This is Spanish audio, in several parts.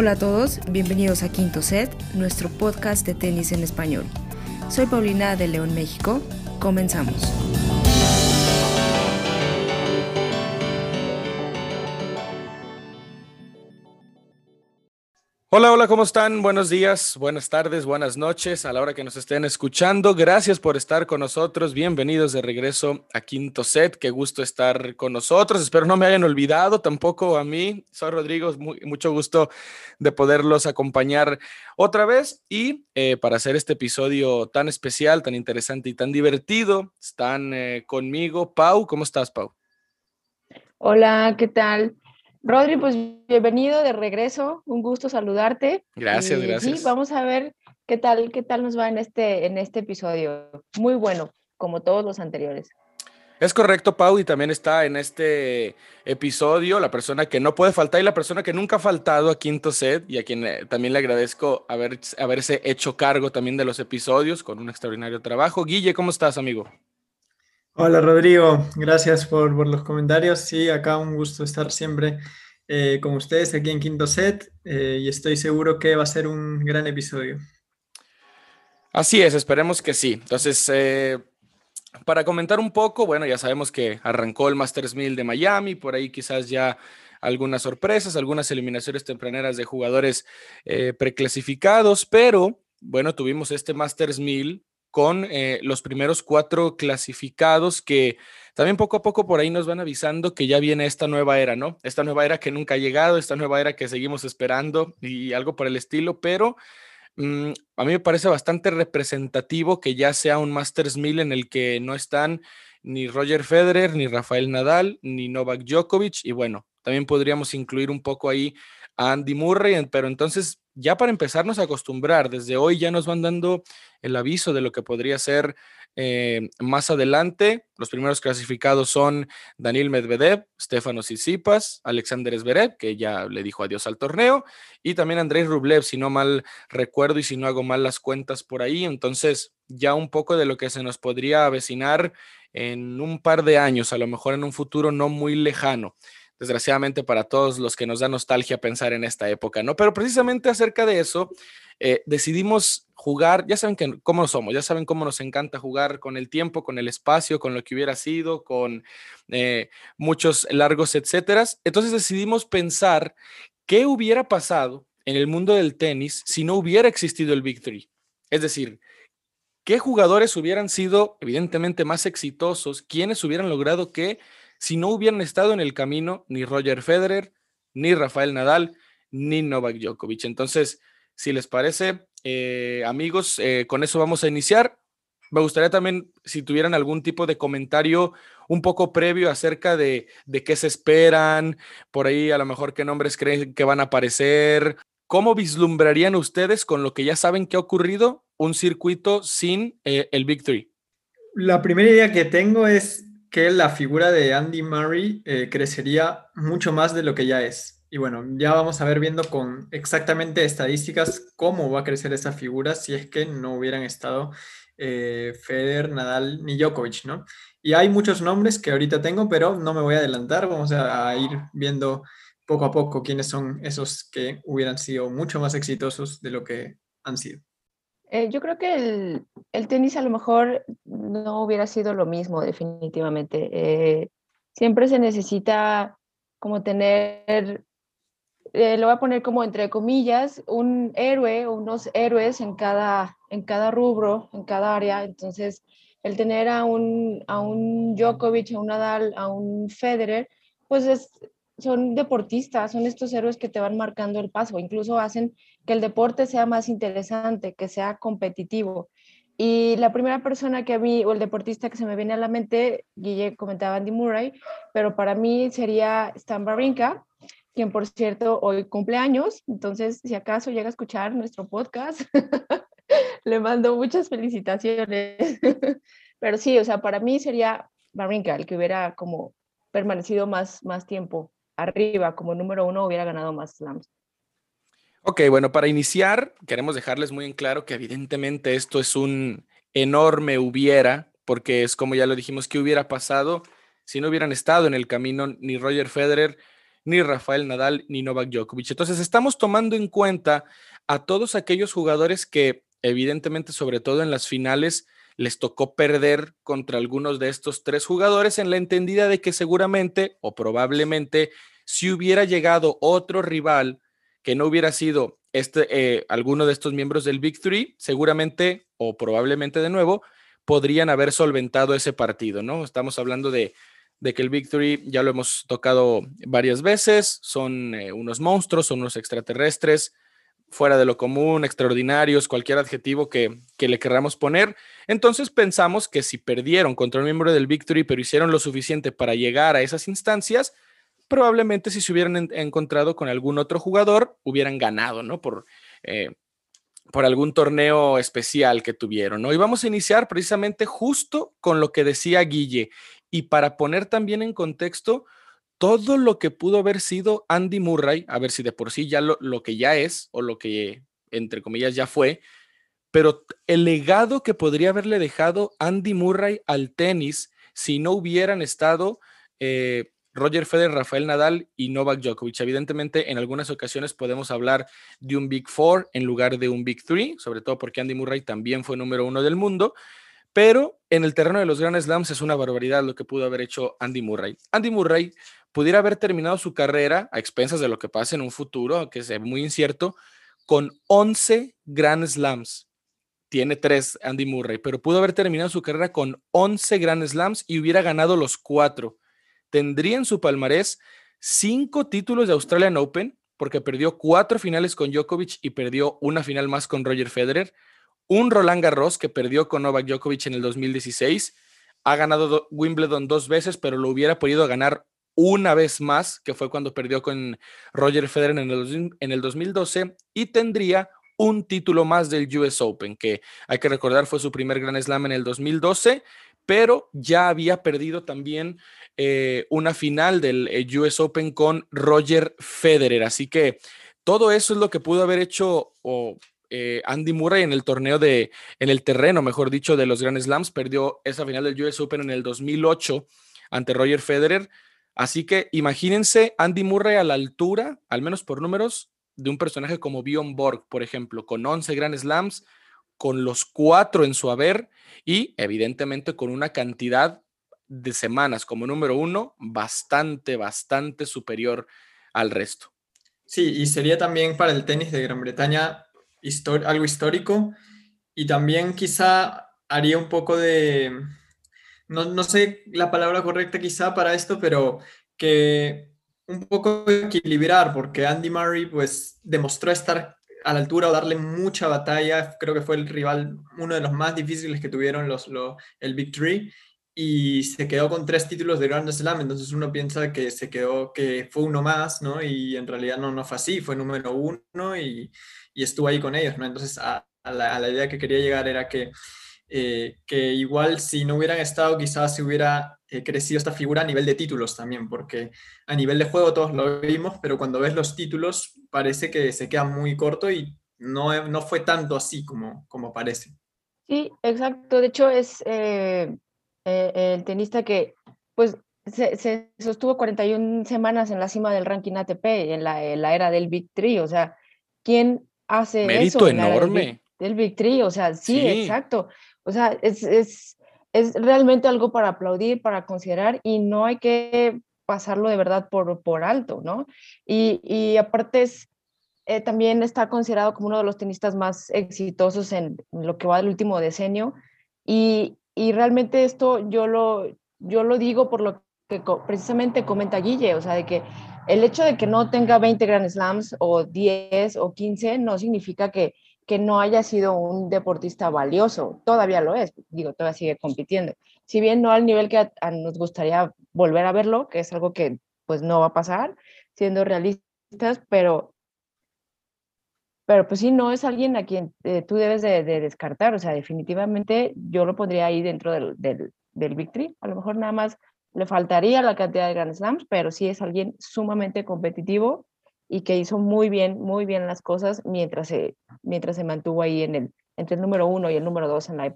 Hola a todos, bienvenidos a Quinto Set, nuestro podcast de tenis en español. Soy Paulina de León, México. Comenzamos. Hola, hola, ¿cómo están? Buenos días, buenas tardes, buenas noches a la hora que nos estén escuchando. Gracias por estar con nosotros. Bienvenidos de regreso a Quinto Set. Qué gusto estar con nosotros. Espero no me hayan olvidado tampoco a mí. Soy Rodrigo, mucho gusto de poderlos acompañar otra vez. Y eh, para hacer este episodio tan especial, tan interesante y tan divertido, están eh, conmigo. Pau, ¿cómo estás, Pau? Hola, ¿qué tal? Rodri, pues bienvenido de regreso, un gusto saludarte. Gracias, gracias. Sí, vamos a ver qué tal, qué tal nos va en este, en este episodio. Muy bueno, como todos los anteriores. Es correcto, Pau, y también está en este episodio la persona que no puede faltar y la persona que nunca ha faltado a Quinto Set y a quien eh, también le agradezco haber, haberse hecho cargo también de los episodios con un extraordinario trabajo. Guille, ¿cómo estás, amigo? Hola Rodrigo, gracias por, los comentarios. Sí, acá un gusto estar siempre eh, con ustedes aquí en Quinto Set eh, y estoy seguro que va a ser un gran episodio. Así es, esperemos que sí. Entonces, eh, para comentar un poco, bueno, ya sabemos que arrancó el Masters 1000 de Miami, por ahí quizás ya algunas sorpresas, algunas eliminaciones tempraneras de jugadores preclasificados, pero bueno, tuvimos este Masters 1000 con eh, los primeros cuatro clasificados que también poco a poco por ahí nos van avisando que ya viene esta nueva era, ¿no? Esta nueva era que nunca ha llegado, esta nueva era que seguimos esperando y algo por el estilo, pero mm, a mí me parece bastante representativo que ya sea un Masters 1000 en el que no están ni Roger Federer, ni Rafael Nadal, ni Novak Djokovic y bueno, también podríamos incluir un poco ahí a Andy Murray, pero entonces ya para empezarnos a acostumbrar, desde hoy ya nos van dando el aviso de lo que podría ser eh, más adelante. Los primeros clasificados son Daniel Medvedev, Stefano Tsitsipas, Alexander Zverev, que ya le dijo adiós al torneo, y también Andrei Rublev, si no mal recuerdo y si no hago mal las cuentas por ahí. Entonces, ya un poco de lo que se nos podría avecinar en un par de años, a lo mejor en un futuro no muy lejano desgraciadamente para todos los que nos da nostalgia pensar en esta época, ¿no? Pero precisamente acerca de eso, eh, decidimos jugar, ya saben cómo somos, ya saben cómo nos encanta jugar con el tiempo, con el espacio, con lo que hubiera sido, con eh, muchos largos, etcétera. Entonces decidimos pensar qué hubiera pasado en el mundo del tenis si no hubiera existido el Victory. Es decir, ¿qué jugadores hubieran sido evidentemente más exitosos? ¿Quiénes hubieran logrado que si no hubieran estado en el camino ni Roger Federer, ni Rafael Nadal, ni Novak Djokovic. Entonces, si les parece, eh, amigos, eh, con eso vamos a iniciar. Me gustaría también si tuvieran algún tipo de comentario un poco previo acerca de, de qué se esperan, por ahí a lo mejor qué nombres creen que van a aparecer. ¿Cómo vislumbrarían ustedes con lo que ya saben que ha ocurrido un circuito sin eh, el Victory? La primera idea que tengo es que la figura de Andy Murray eh, crecería mucho más de lo que ya es. Y bueno, ya vamos a ver viendo con exactamente estadísticas cómo va a crecer esa figura si es que no hubieran estado eh, Federer, Nadal ni Djokovic, ¿no? Y hay muchos nombres que ahorita tengo, pero no me voy a adelantar. Vamos a, ir viendo poco a poco quiénes son esos que hubieran sido mucho más exitosos de lo que han sido. Eh, yo creo que el, tenis a lo mejor no hubiera sido lo mismo, definitivamente. Eh, siempre se necesita como tener, eh, lo voy a poner como entre comillas, un héroe unos héroes en cada, en cada rubro, en cada área. Entonces, el tener a un, a un Djokovic, a un Nadal, a un Federer, pues es, son deportistas, son estos héroes que te van marcando el paso, incluso hacen que el deporte sea más interesante, que sea competitivo. Y la primera persona que a mí, o el deportista que se me viene a la mente, Guille comentaba Andy Murray, pero para mí sería Stan Barinka, quien por cierto hoy cumple años, entonces si acaso llega a escuchar nuestro podcast, le mando muchas felicitaciones. pero sí, o sea, para mí sería Barinka el que hubiera como permanecido más, más tiempo arriba como número uno hubiera ganado más slams. Ok, bueno, para iniciar, queremos dejarles muy en claro que evidentemente esto es un enorme hubiera, porque es como ya lo dijimos, que hubiera pasado si no hubieran estado en el camino ni Roger Federer, ni Rafael Nadal, ni Novak Djokovic. Entonces estamos tomando en cuenta a todos aquellos jugadores que evidentemente, sobre todo en las finales, les tocó perder contra algunos de estos tres jugadores en la entendida de que seguramente o probablemente si hubiera llegado otro rival que no hubiera sido este, eh, alguno de estos miembros del Big Three, seguramente o probablemente de nuevo, podrían haber solventado ese partido, ¿no? Estamos hablando de, que el Big Three ya lo hemos tocado varias veces, son eh, unos monstruos, son unos extraterrestres, fuera de lo común, extraordinarios, cualquier adjetivo que, que, le querramos poner. Entonces pensamos que si perdieron contra un miembro del Three, pero hicieron lo suficiente para llegar a esas instancias, probablemente si se hubieran encontrado con algún otro jugador, hubieran ganado, ¿no? Por, eh, por algún torneo especial que tuvieron, ¿no? Y vamos a iniciar precisamente justo con lo que decía Guille. Y para poner también en contexto todo lo que pudo haber sido Andy Murray, a ver si de por sí ya lo, lo que ya es o lo que entre comillas ya fue, pero el legado que podría haberle dejado Andy Murray al tenis si no hubieran estado eh, Roger Federer, Rafael Nadal y Novak Djokovic. Evidentemente, en algunas ocasiones podemos hablar de un Big Four en lugar de un Big Three, sobre todo porque Andy Murray también fue número uno del mundo. Pero en el terreno de los Grand Slams es una barbaridad lo que pudo haber hecho Andy Murray. Andy Murray pudiera haber terminado su carrera a expensas de lo que pase en un futuro, que es muy incierto, con 11 Grand Slams. Tiene tres Andy Murray, pero pudo haber terminado su carrera con 11 Grand Slams y hubiera ganado los cuatro tendría en su palmarés cinco títulos de Australian Open, porque perdió cuatro finales con Djokovic y perdió una final más con Roger Federer, un Roland Garros que perdió con Novak Djokovic en el 2016, ha ganado Wimbledon dos veces, pero lo hubiera podido ganar una vez más, que fue cuando perdió con Roger Federer en el, en el 2012, y tendría un título más del US Open, que hay que recordar fue su primer Grand Slam en el 2012, pero ya había perdido también eh, una final del eh, US Open con Roger Federer. Así que todo eso es lo que pudo haber hecho eh, Andy Murray en el torneo de, en el terreno, mejor dicho, de los Grand Slams. Perdió esa final del US Open en el 2008 ante Roger Federer. Así que imagínense Andy Murray a la altura, al menos por números, de un personaje como Bjorn Borg, por ejemplo, con 11 Grand Slams, con los cuatro en su haber y evidentemente con una cantidad de semanas como número uno bastante, bastante superior al resto. Sí, y sería también para el tenis de Gran Bretaña algo histórico y también quizá haría un poco de, no, no, sé la palabra correcta quizá para esto, pero que un poco equilibrar, porque Andy Murray pues demostró estar a la altura o darle mucha batalla, creo que fue el rival, uno de los más difíciles que tuvieron los, los el Big Three, y se quedó con tres títulos de Grand Slam, entonces uno piensa que se quedó, que fue uno más, ¿no? Y en realidad no, no fue así, fue número uno y, y estuvo ahí con ellos, ¿no? Entonces a, la, a la, idea que quería llegar era que, eh, que igual si no hubieran estado, quizás se hubiera eh, crecido esta figura a nivel de títulos también, porque a nivel de juego todos lo vimos, pero cuando ves los títulos parece que se queda muy corto y no, no fue tanto así como, como parece. Sí, exacto. De hecho, es eh, eh, el tenista que pues se, sostuvo 41 semanas en la cima del ranking ATP en la, era del Big Three, o sea, ¿quién hace Mérito eso? enorme. Del Big, Three, o sea, sí, exacto. O sea, es, es, es, realmente algo para aplaudir, para considerar y no hay que pasarlo de verdad por, por alto, ¿no? Y, y aparte es, eh, también está considerado como uno de los tenistas más exitosos en lo que va del último decenio y, y realmente esto yo lo, yo lo digo por lo que precisamente comenta Guille, o sea, de que el hecho de que no tenga 20 Grand Slams o 10 o 15 no significa que, que no haya sido un deportista valioso, todavía lo es, digo, todavía sigue compitiendo. Si bien no al nivel que nos gustaría volver a verlo, que es algo que pues no va a pasar, siendo realistas, pero pero pues sí, no es alguien a quien eh, tú debes de, descartar, o sea, definitivamente yo lo pondría ahí dentro del, del, del Victory, a lo mejor nada más le faltaría la cantidad de Grand Slams, pero sí es alguien sumamente competitivo y que hizo muy bien, muy bien las cosas mientras se, mientras se mantuvo ahí en el, entre el número uno y el número dos en la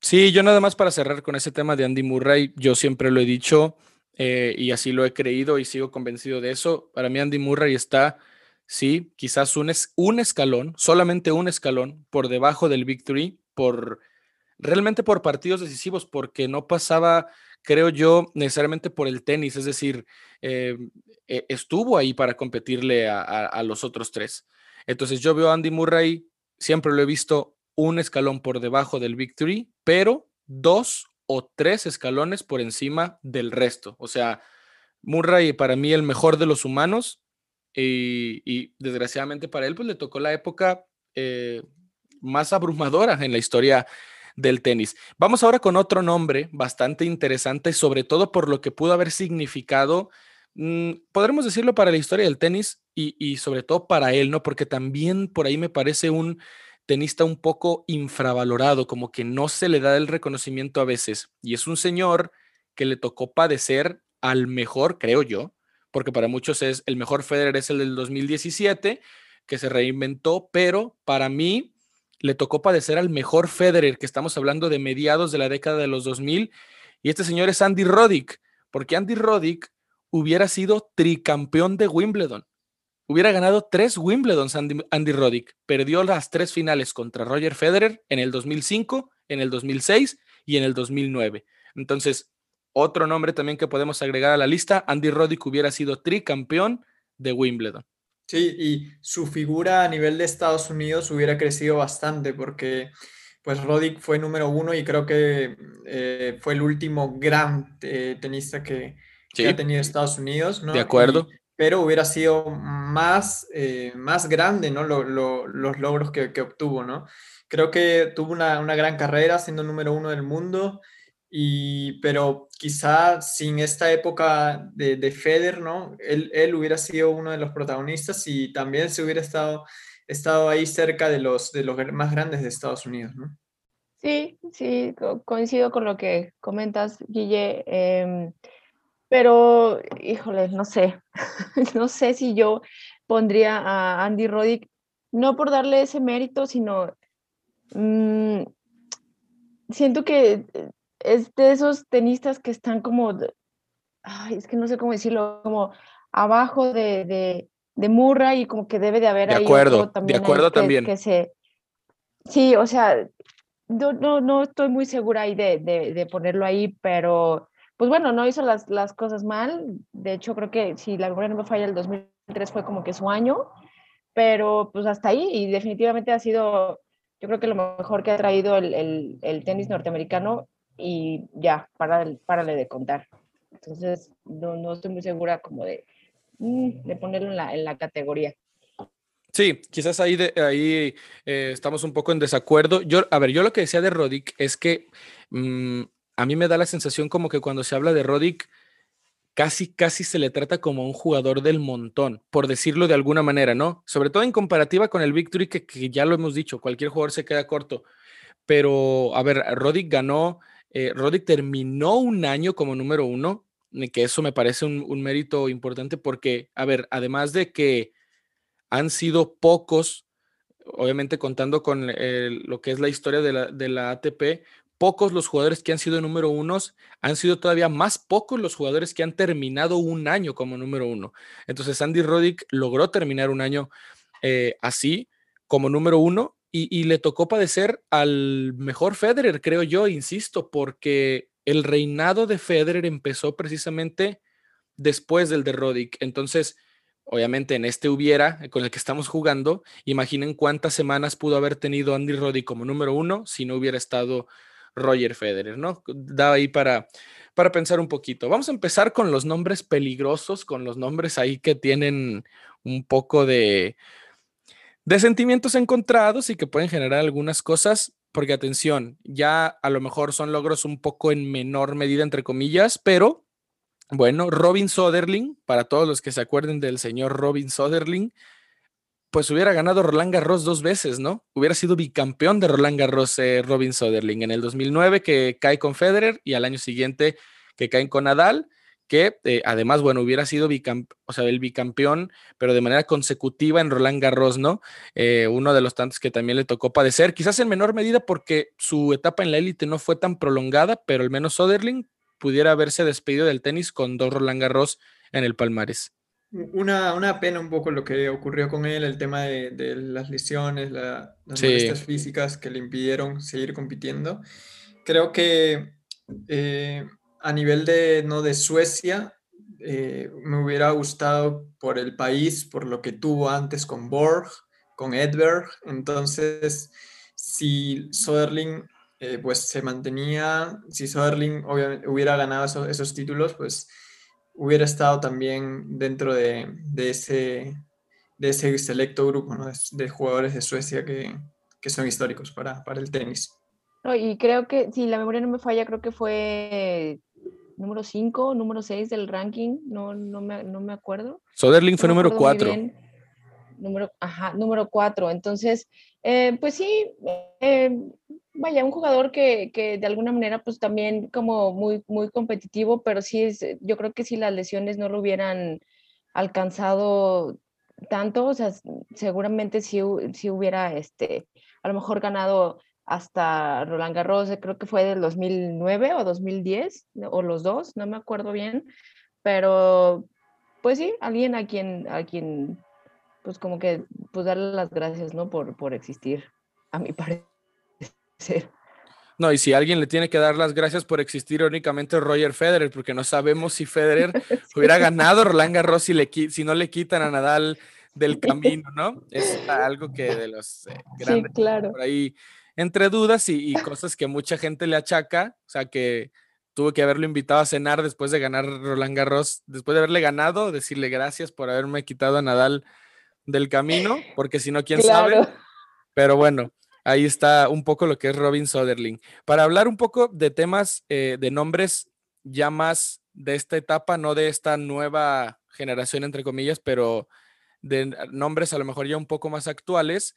Sí, yo nada más para cerrar con ese tema de Andy Murray, yo siempre lo he dicho, eh, y así lo he creído y sigo convencido de eso. Para mí Andy Murray está, sí, quizás un, un escalón, solamente un escalón por debajo del Three, por realmente por partidos decisivos, porque no pasaba, creo yo, necesariamente por el tenis, es decir, eh, e, estuvo ahí para competirle a, los otros tres. Entonces yo veo a Andy Murray, siempre lo he visto un escalón por debajo del Big Three, pero dos o tres escalones por encima del resto. O sea, Murray para mí el mejor de los humanos y, desgraciadamente para él pues le tocó la época eh, más abrumadora en la historia del tenis. Vamos ahora con otro nombre bastante interesante, sobre todo por lo que pudo haber significado, mm, podremos decirlo para la historia del tenis y, y sobre todo para él, ¿no? Porque también por ahí me parece un tenista un poco infravalorado, como que no se le da el reconocimiento a veces. Y es un señor que le tocó padecer al mejor, creo yo, porque para muchos es el mejor Federer es el del 2017, que se reinventó, pero para mí le tocó padecer al mejor Federer, que estamos hablando de mediados de la década de los 2000, y este señor es Andy Roddick, porque Andy Roddick hubiera sido tricampeón de Wimbledon. Hubiera ganado tres Wimbledons Andy, Roddick. Perdió las tres finales contra Roger Federer en el 2005, en el 2006 y en el 2009. Entonces, otro nombre también que podemos agregar a la lista, Andy Roddick hubiera sido tricampeón de Wimbledon. Sí, y su figura a nivel de Estados Unidos hubiera crecido bastante porque pues Roddick fue número uno y creo que eh, fue el último gran eh, tenista que, ha tenido Estados Unidos. ¿no? De acuerdo pero hubiera sido más, eh, más grande, ¿no? los logros que, obtuvo, ¿no? Creo que tuvo una, gran carrera siendo número uno del mundo, y, pero quizá sin esta época de, de Federer, ¿no? Él, él, hubiera sido uno de los protagonistas y también se hubiera estado, estado ahí cerca de los, de los más grandes de Estados Unidos, ¿no? Sí, sí, coincido con lo que comentas, Guille. Em, pero, híjole, no sé, no sé si yo pondría a Andy Roddick, no por darle ese mérito, sino mm, siento que es de esos tenistas que están como, ay, es que no sé cómo decirlo, como abajo de, de, de Murray y como que debe de haber de acuerdo, De acuerdo también. Que se, sí, o sea, no, no, no estoy muy segura ahí de, de ponerlo ahí, pero pues bueno, no hizo las, las cosas mal. De hecho, creo que si la memoria no me falla, el 2003 fue como que su año, pero pues hasta ahí y definitivamente ha sido, yo creo que lo mejor que ha traído el, el, el tenis norteamericano y ya, párale de contar. Entonces, no, no estoy muy segura como de, mm, de ponerlo en la, en la categoría. Sí, quizás ahí, de, ahí eh, estamos un poco en desacuerdo. Yo, a ver, yo lo que decía de Rodic es que mm, a mí me da la sensación como que cuando se habla de Roddick, casi, casi se le trata como un jugador del montón, por decirlo de alguna manera, ¿no? Sobre todo en comparativa con el Victory, que, que ya lo hemos dicho, cualquier jugador se queda corto. Pero, a ver, Roddick ganó, eh, Roddick terminó un año como número uno, que eso me parece un, mérito importante porque, a ver, además de que han sido pocos, obviamente contando con lo que es la historia de la, de la ATP, pocos los jugadores que han sido número unos, han sido todavía más pocos los jugadores que han terminado un año como número uno. Entonces Andy Roddick logró terminar un año eh, así como número uno y, le tocó padecer al mejor Federer, creo yo, insisto, porque el reinado de Federer empezó precisamente después del de Roddick. Entonces, obviamente en este hubiera con el que estamos jugando, imaginen cuántas semanas pudo haber tenido Andy Roddick como número uno si no hubiera estado Roger Federer, ¿no? Da ahí para, para pensar un poquito. Vamos a empezar con los nombres peligrosos, con los nombres ahí que tienen un poco de, de sentimientos encontrados y que pueden generar algunas cosas, porque atención, ya a lo mejor son logros un poco en menor medida, entre comillas, pero bueno, Robin Soderling, para todos los que se acuerden del señor Robin Soderling, pues hubiera ganado Roland Garros dos veces, ¿no? Hubiera sido bicampeón de Roland Garros eh, Robin Soderling en el 2009 que cae con Federer y al año siguiente que caen con Nadal, que eh, además, bueno, hubiera sido o sea, el bicampeón, pero de manera consecutiva en Roland Garros, ¿no? Eh, uno de los tantos que también le tocó padecer, quizás en menor medida porque su etapa en la élite no fue tan prolongada, pero al menos Soderling pudiera haberse despedido del tenis con dos Roland Garros en el palmarés. Una, una pena un poco lo que ocurrió con él, el tema de, las lesiones, las molestias físicas que le impidieron seguir compitiendo. Creo que eh, a nivel de, no, de Suecia, eh, me hubiera gustado por el país, por lo que tuvo antes con Borg, con Edberg. Entonces, si Soderling eh, pues se mantenía, si Soderling hubiera ganado esos, títulos, pues hubiera estado también dentro de, ese, de ese selecto grupo de, jugadores de Suecia que, son históricos para, para el tenis. y creo que, si la memoria no me falla, creo que fue número 5, número 6 del ranking, no, no, me, no me acuerdo. Soderling fue número 4. Número, ajá, número 4. Entonces, eh, pues sí, eh, vaya, un jugador que, que, de alguna manera, pues también como muy, muy competitivo, pero sí, es, yo creo que si las lesiones no lo hubieran alcanzado tanto, o sea, seguramente sí, sí hubiera, este, a lo mejor ganado hasta Roland Garros, creo que fue del 2009 o 2010, o los dos, no me acuerdo bien, pero pues sí, alguien a quien, a quien pues como que, pues darle las gracias, ¿no? Por, por existir, a mi parecer. No, y si alguien le tiene que dar las gracias por existir únicamente Roger Federer, porque no sabemos si Federer hubiera ganado Roland Garros si, le, si no le quitan a Nadal del camino, ¿no? Es algo que de los eh, grandes sí, claro. por ahí entre dudas y, cosas que mucha gente le achaca, o sea, que tuvo que haberlo invitado a cenar después de ganar Roland Garros, después de haberle ganado, decirle gracias por haberme quitado a Nadal del camino, porque si no, quién sabe. Pero bueno, ahí está un poco lo que es Robin Soderling. Para hablar un poco de temas, eh, de nombres ya más de esta etapa, no de esta nueva generación, entre comillas, pero de nombres a lo mejor ya un poco más actuales,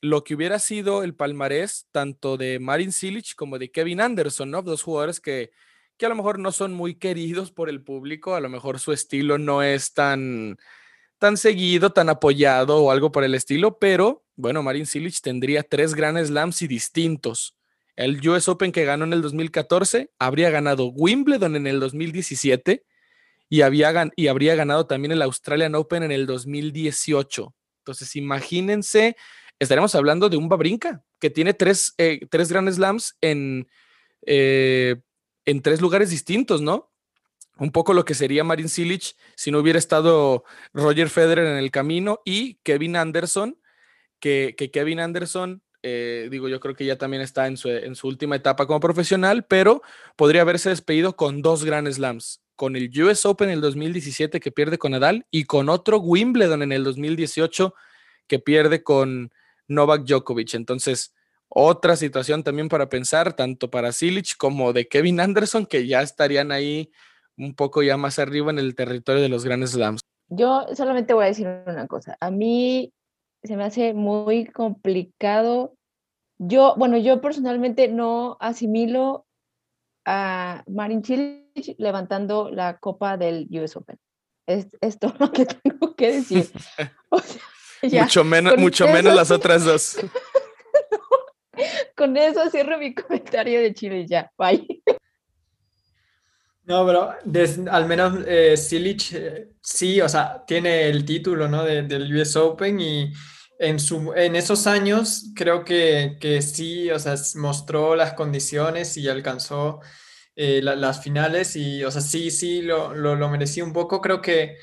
lo que hubiera sido el palmarés tanto de Marin Cilic como de Kevin Anderson, ¿no? Dos jugadores que, que a lo mejor no son muy queridos por el público, a lo mejor su estilo no es tan, tan seguido, tan apoyado o algo por el estilo, pero bueno, Marin Cilic tendría tres Grand Slams y distintos. El US Open que ganó en el 2014, habría ganado Wimbledon en el 2017 y, había, y habría ganado también el Australian Open en el 2018. Entonces, imagínense estaremos hablando de un Babrinka que tiene tres, eh, tres Slams en, eh, en tres lugares distintos, ¿no? Un poco lo que sería Marin Cilic si no hubiera estado Roger Federer en el camino y Kevin Anderson, que, Kevin Anderson, eh, digo, yo creo que ya también está en su, en su última etapa como profesional, pero podría haberse despedido con dos Grand Slams, con el US Open en el 2017 que pierde con Nadal y con otro Wimbledon en el 2018 que pierde con, Novak Djokovic. Entonces, otra situación también para pensar, tanto para Silic como de Kevin Anderson, que ya estarían ahí un poco ya más arriba en el territorio de los grandes slams. Yo solamente voy a decir una cosa. A mí se me hace muy complicado. Yo, bueno, yo personalmente no asimilo a Marin Cilic levantando la copa del US Open. Es, es todo lo que tengo que decir. O sea, mucho menos, mucho menos las otras dos. Con eso cierro mi comentario de Chile ya. Bye. No, pero al menos eh, Silic eh, sí, o sea, tiene el título ¿no? del US Open y en, su, en esos años creo que, que sí, o sea, mostró las condiciones y alcanzó eh, las finales y, o sea, sí, sí, lo, lo, lo merecía un poco. Creo que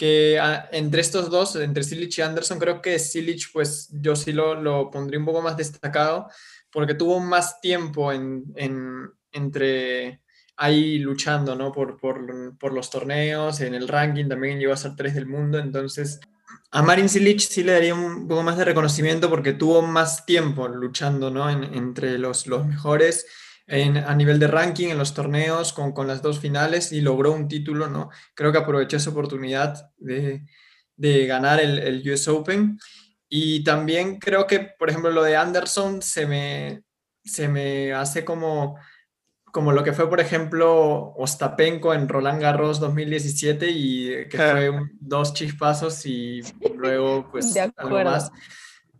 que ah, entre estos dos, entre Silic y Anderson, creo que Silic, pues yo sí lo, lo pondría un poco más destacado, porque tuvo más tiempo en, en, entre ahí luchando, ¿no? Por, por, por, los torneos, en el ranking también llegó a ser tres del mundo, entonces a Marin Silic sí le daría un poco más de reconocimiento porque tuvo más tiempo luchando, ¿no? En, entre los, los mejores a nivel de ranking en los torneos con, con, las dos finales y logró un título, ¿no? Creo que aprovechó esa oportunidad de, de ganar el, el, US Open. Y también creo que, por ejemplo, lo de Anderson se me, se me hace como, como lo que fue, por ejemplo, Ostapenko en Roland Garros 2017 y que fue dos chispazos y luego pues algo más.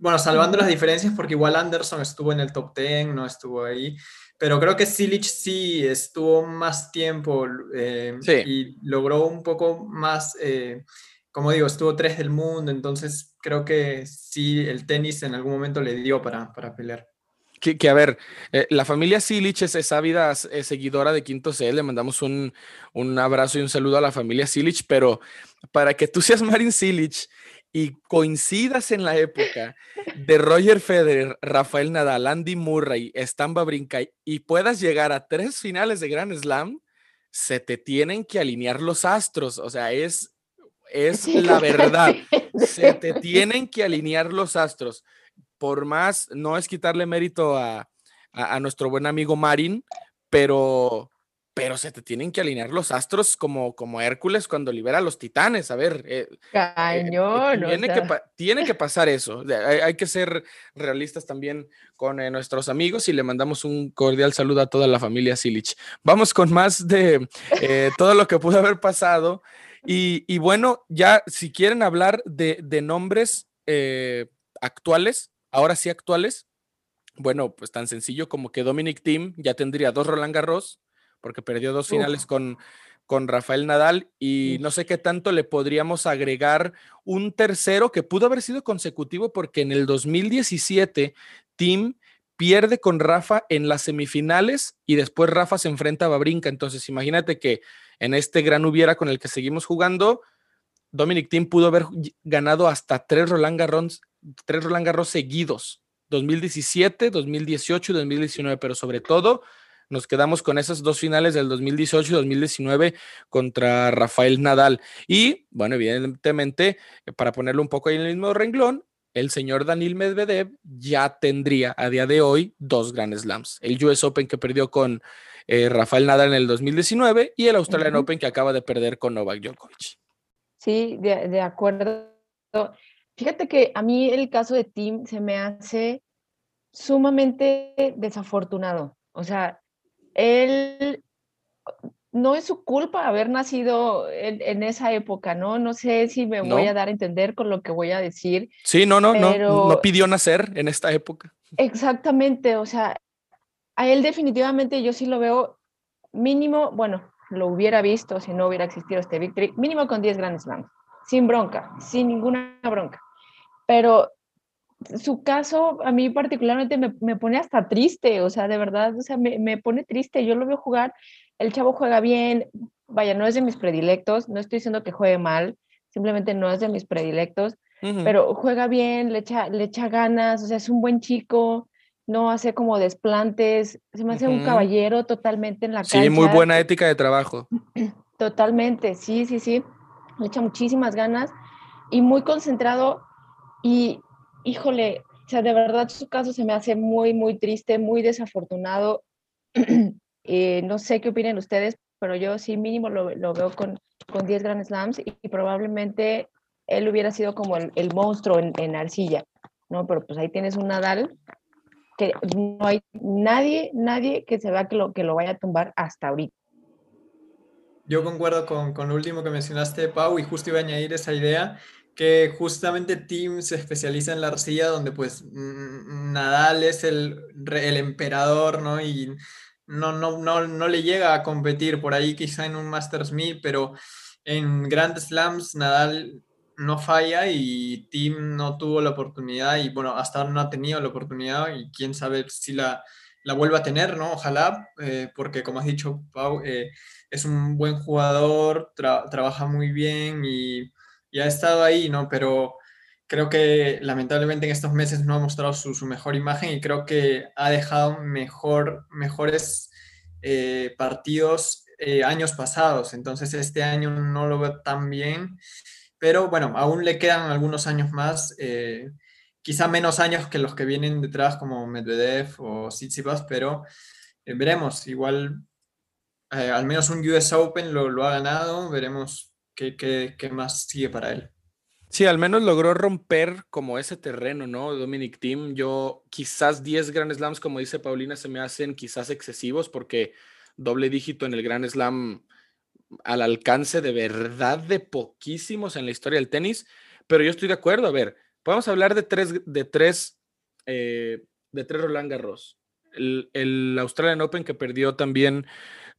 Bueno, salvando las diferencias porque igual Anderson estuvo en el top 10, no estuvo ahí, pero creo que Silich sí estuvo más tiempo eh, y logró un poco más, eh, como digo, estuvo tres del mundo, entonces creo que sí, el tenis en algún momento le dio para, para pelear. Que, a ver, eh, la familia Silich es ávida seguidora de Quinto C, le mandamos un, un, abrazo y un saludo a la familia Silich, pero para que tú seas Marin Silich y coincidas en la época de Roger Federer, Rafael Nadal, Andy Murray, Stamba Brinca y puedas llegar a tres finales de Grand Slam, se te tienen que alinear los astros. O sea, es, es la verdad. Se te tienen que alinear los astros. Por más, no es quitarle mérito a, a, a nuestro buen amigo Marin, pero pero se te tienen que alinear los astros como, como Hércules cuando libera a los titanes. A ver, eh, eh, Cañón, tiene, que tiene que pasar eso. Hay, que ser realistas también con eh, nuestros amigos y le mandamos un cordial saludo a toda la familia Silich. Vamos con más de todo lo que pudo haber pasado. Y, y, bueno, ya si quieren hablar de, de nombres actuales, ahora sí actuales, bueno, pues tan sencillo como que Dominic Thiem ya tendría dos Roland Garros porque perdió dos finales con, con Rafael Nadal y no sé qué tanto le podríamos agregar un tercero que pudo haber sido consecutivo porque en el 2017 Tim pierde con Rafa en las semifinales y después Rafa se enfrenta a Babrinka. Entonces imagínate que en este gran hubiera con el que seguimos jugando, Dominic Tim pudo haber ganado hasta tres Roland Garros, tres Roland Garros seguidos. 2017, 2018 y 2019, pero sobre todo nos quedamos con esas dos finales del 2018 y 2019 contra Rafael Nadal. Y bueno, evidentemente, eh, para ponerlo un poco ahí en el mismo renglón, el señor Daniel Medvedev ya tendría a día de hoy dos Grand Slams. El US Open que perdió con eh, Rafael Nadal en el 2019 y el Australian Open que acaba de perder con Novak Djokovic. Sí, de, de acuerdo. Fíjate que a mí el caso de Tim se me hace sumamente desafortunado. O sea, él no es su culpa haber nacido en, esa época, ¿no? No sé si me voy a dar a entender con lo que voy a decir. Sí, no, no, no, no pidió nacer en esta época. Exactamente, o sea, a él definitivamente yo sí lo veo mínimo, bueno, lo hubiera visto si no hubiera existido este victory, mínimo con 10 grandes Slams, sin bronca, sin ninguna bronca. Pero su caso a mí particularmente me, pone hasta triste, o sea, de verdad, o sea, me, pone triste. Yo lo veo jugar, el chavo juega bien, vaya, no es de mis predilectos, no estoy diciendo que juegue mal, simplemente no es de mis predilectos, pero juega bien, le echa, le echa ganas, o sea, es un buen chico, no hace como desplantes, se me hace un caballero totalmente en la cancha. Sí, muy buena ética de trabajo. Totalmente, sí, sí, sí, le echa muchísimas ganas y muy concentrado y híjole, o sea, de verdad su caso se me hace muy, muy triste, muy desafortunado. Eh, no sé qué opinan ustedes, pero yo sí mínimo lo, veo con, con 10 Grand Slams y, probablemente él hubiera sido como el, monstruo en, arcilla, ¿no? Pero pues ahí tienes un Nadal que no hay nadie, nadie que se vea que lo, que lo vaya a tumbar hasta ahorita. Yo concuerdo con, con lo último que mencionaste, Pau, y justo iba a añadir esa idea que justamente Team se especializa en la arcilla, donde pues Nadal es el, el emperador, ¿no? Y no, no, no, no le llega a competir por ahí quizá en un Masters 1000, pero en Grand Slams Nadal no falla y Team no tuvo la oportunidad y bueno, hasta ahora no ha tenido la oportunidad y quién sabe si la, la vuelva a tener, ¿no? Ojalá, eh, porque como has dicho, Pau, eh, es un buen jugador, trabaja muy bien y y ha estado ahí, ¿no? Pero creo que lamentablemente en estos meses no ha mostrado su, mejor imagen y creo que ha dejado mejor, mejores eh, partidos eh, años pasados. Entonces este año no lo veo tan bien, pero bueno, aún le quedan algunos años más, eh, quizá menos años que los que vienen detrás como Medvedev o Tsitsipas, pero veremos. Igual al menos un US Open lo, lo ha ganado, veremos ¿Qué, más sigue para él? Sí, al menos logró romper como ese terreno, ¿no? Dominic Team, yo quizás 10 Grand Slams, como dice Paulina, se me hacen quizás excesivos porque doble dígito en el Grand Slam al alcance de verdad de poquísimos en la historia del tenis, pero yo estoy de acuerdo, a ver, podemos hablar de tres, de tres, eh, de tres Roland Garros. el, Australian Open que perdió también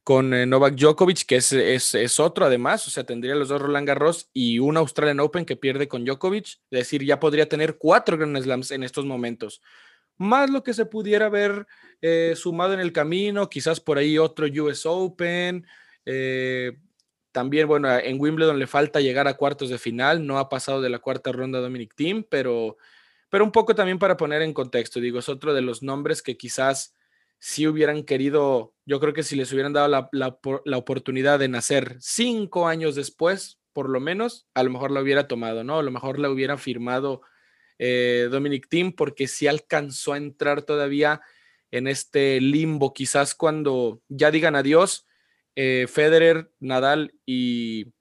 con eh, Novak Djokovic, que es, es, otro además, o sea, tendría los dos Roland Garros y un Australian Open que pierde con Djokovic, es decir, ya podría tener cuatro Grand Slams en estos momentos. Más lo que se pudiera haber eh, sumado en el camino, quizás por ahí otro US Open. Eh, también, bueno, en Wimbledon le falta llegar a cuartos de final, no ha pasado de la cuarta ronda Dominic Thiem, pero pero un poco también para poner en contexto, digo, es otro de los nombres que quizás si hubieran querido, yo creo que si les hubieran dado la, oportunidad de nacer cinco años después, por lo menos, a lo mejor la hubiera tomado, ¿no? A lo mejor la hubiera firmado eh, Dominic Thiem porque si alcanzó a entrar todavía en este limbo, quizás cuando ya digan adiós, eh, Federer, Nadal y,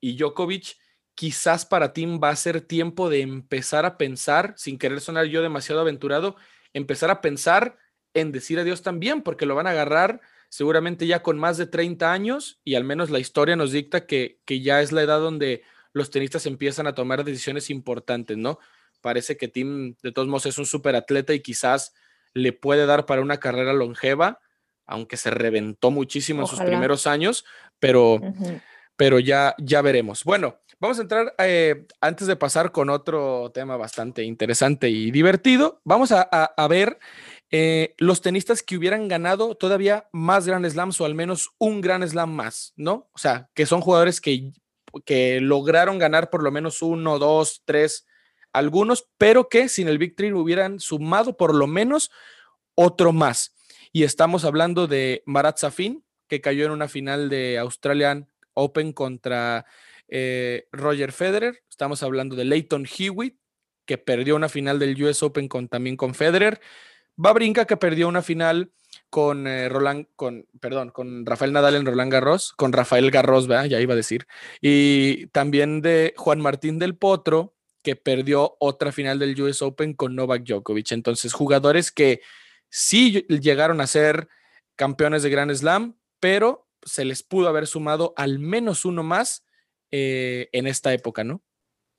y Djokovic quizás para Tim va a ser tiempo de empezar a pensar, sin querer sonar yo demasiado aventurado, empezar a pensar en decir adiós también, porque lo van a agarrar seguramente ya con más de 30 años y al menos la historia nos dicta que, que ya es la edad donde los tenistas empiezan a tomar decisiones importantes, ¿no? Parece que Tim de todos modos es un súper atleta y quizás le puede dar para una carrera longeva, aunque se reventó muchísimo en sus primeros años, pero, pero ya, ya veremos. Bueno, Vamos a entrar, eh, antes de pasar con otro tema bastante interesante y divertido, vamos a, ver eh, los tenistas que hubieran ganado todavía más Grand Slams o al menos un Grand Slam más, ¿no? O sea, que son jugadores que, que lograron ganar por lo menos uno, dos, tres, algunos, pero que sin el Victory hubieran sumado por lo menos otro más. Y estamos hablando de Marat Safin, que cayó en una final de Australian Open contra eh, Roger Federer, estamos hablando de Leighton Hewitt, que perdió una final del US Open también con Federer, Babrinka, que perdió una final con eh, Roland, con, perdón, con Rafael Nadal en Roland Garros, con Rafael Garros, ya iba a decir, y también de Juan Martín del Potro, que perdió otra final del US Open con Novak Djokovic. Entonces, jugadores que sí llegaron a ser campeones de Grand Slam, pero se les pudo haber sumado al menos uno más eh, en esta época, ¿no?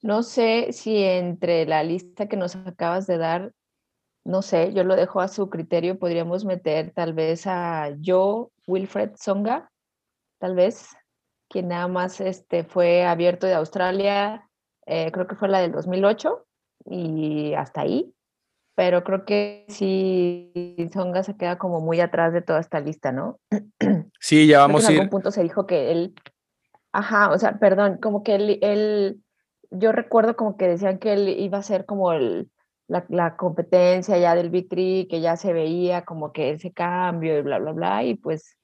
No sé si entre la lista que nos acabas de dar, no sé, yo lo dejo a su criterio, podríamos meter tal vez a Joe Wilfred Songa, tal vez, quien nada más este, fue abierto de Australia, eh, creo que fue la del 2008 y hasta ahí, pero creo que sí, Songa se queda como muy atrás de toda esta lista, ¿no? Sí, ya vamos a ir. En algún punto se dijo que él Ajá, o sea, perdón, como que él, yo recuerdo como que decían que él iba a ser como el, la, competencia ya del Vitri, que ya se veía como que ese cambio y bla, bla, bla, y pues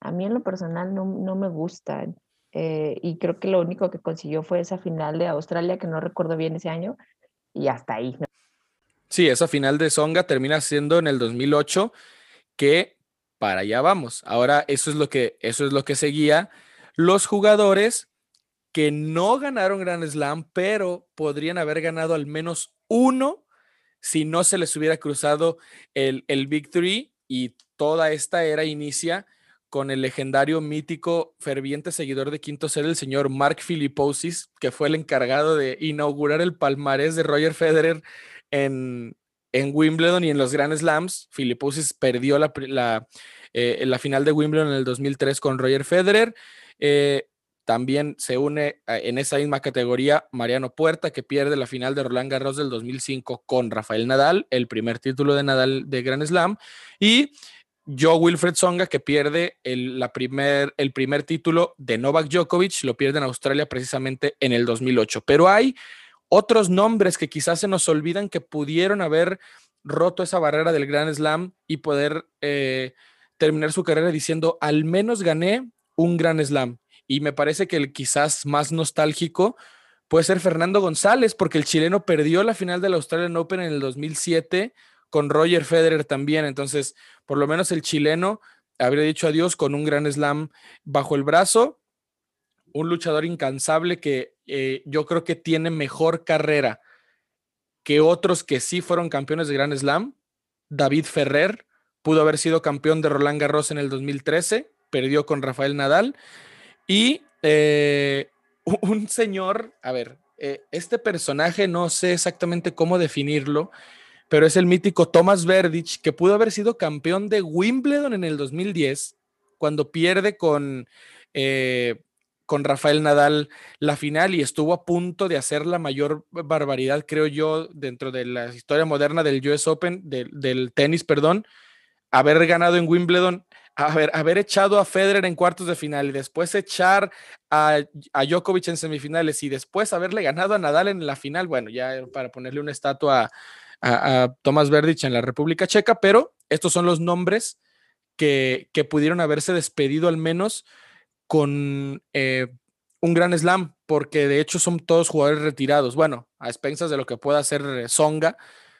a mí en lo personal no, no me gusta. Eh, y creo que lo único que consiguió fue esa final de Australia, que no recuerdo bien ese año, y hasta ahí. Sí, esa final de Songa termina siendo en el 2008, que para allá vamos. Ahora eso es lo que, eso es lo que seguía los jugadores que no ganaron Grand Slam, pero podrían haber ganado al menos uno si no se les hubiera cruzado el, el Victory y toda esta era inicia con el legendario, mítico, ferviente seguidor de Quinto Ser, el señor Mark Philipposis, que fue el encargado de inaugurar el palmarés de Roger Federer en, en Wimbledon y en los Grand Slams. Philipposis perdió la, la, eh, la final de Wimbledon en el 2003 con Roger Federer. Eh, también se une en esa misma categoría Mariano Puerta, que pierde la final de Roland Garros del 2005 con Rafael Nadal, el primer título de Nadal de Grand Slam, y Joe Wilfred Songa, que pierde el, primer, el primer título de Novak Djokovic, lo pierde en Australia precisamente en el 2008. Pero hay otros nombres que quizás se nos olvidan que pudieron haber roto esa barrera del Grand Slam y poder eh, terminar su carrera diciendo, al menos gané un gran slam. Y me parece que el quizás más nostálgico puede ser Fernando González, porque el chileno perdió la final del Australian Open en el 2007 con Roger Federer también. Entonces, por lo menos el chileno habría dicho adiós con un gran slam bajo el brazo. Un luchador incansable que eh, yo creo que tiene mejor carrera que otros que sí fueron campeones de Gran Slam. David Ferrer pudo haber sido campeón de Roland Garros en el 2013 perdió con Rafael Nadal. Y eh, un señor, a ver, eh, este personaje no sé exactamente cómo definirlo, pero es el mítico Thomas Verdich, que pudo haber sido campeón de Wimbledon en el 2010, cuando pierde con, eh, con Rafael Nadal la final y estuvo a punto de hacer la mayor barbaridad, creo yo, dentro de la historia moderna del US Open, del tenis, perdón, haber ganado en Wimbledon haber, haber echado a Federer en cuartos de final y después echar a, a Djokovic en semifinales y después haberle ganado a Nadal en la final, bueno, ya para ponerle una estatua a, a Tomás Verdich en la República Checa, pero estos son los nombres que, que pudieron haberse despedido al menos con eh, un gran slam, porque de hecho son todos jugadores retirados, bueno, a expensas de lo que pueda hacer Songa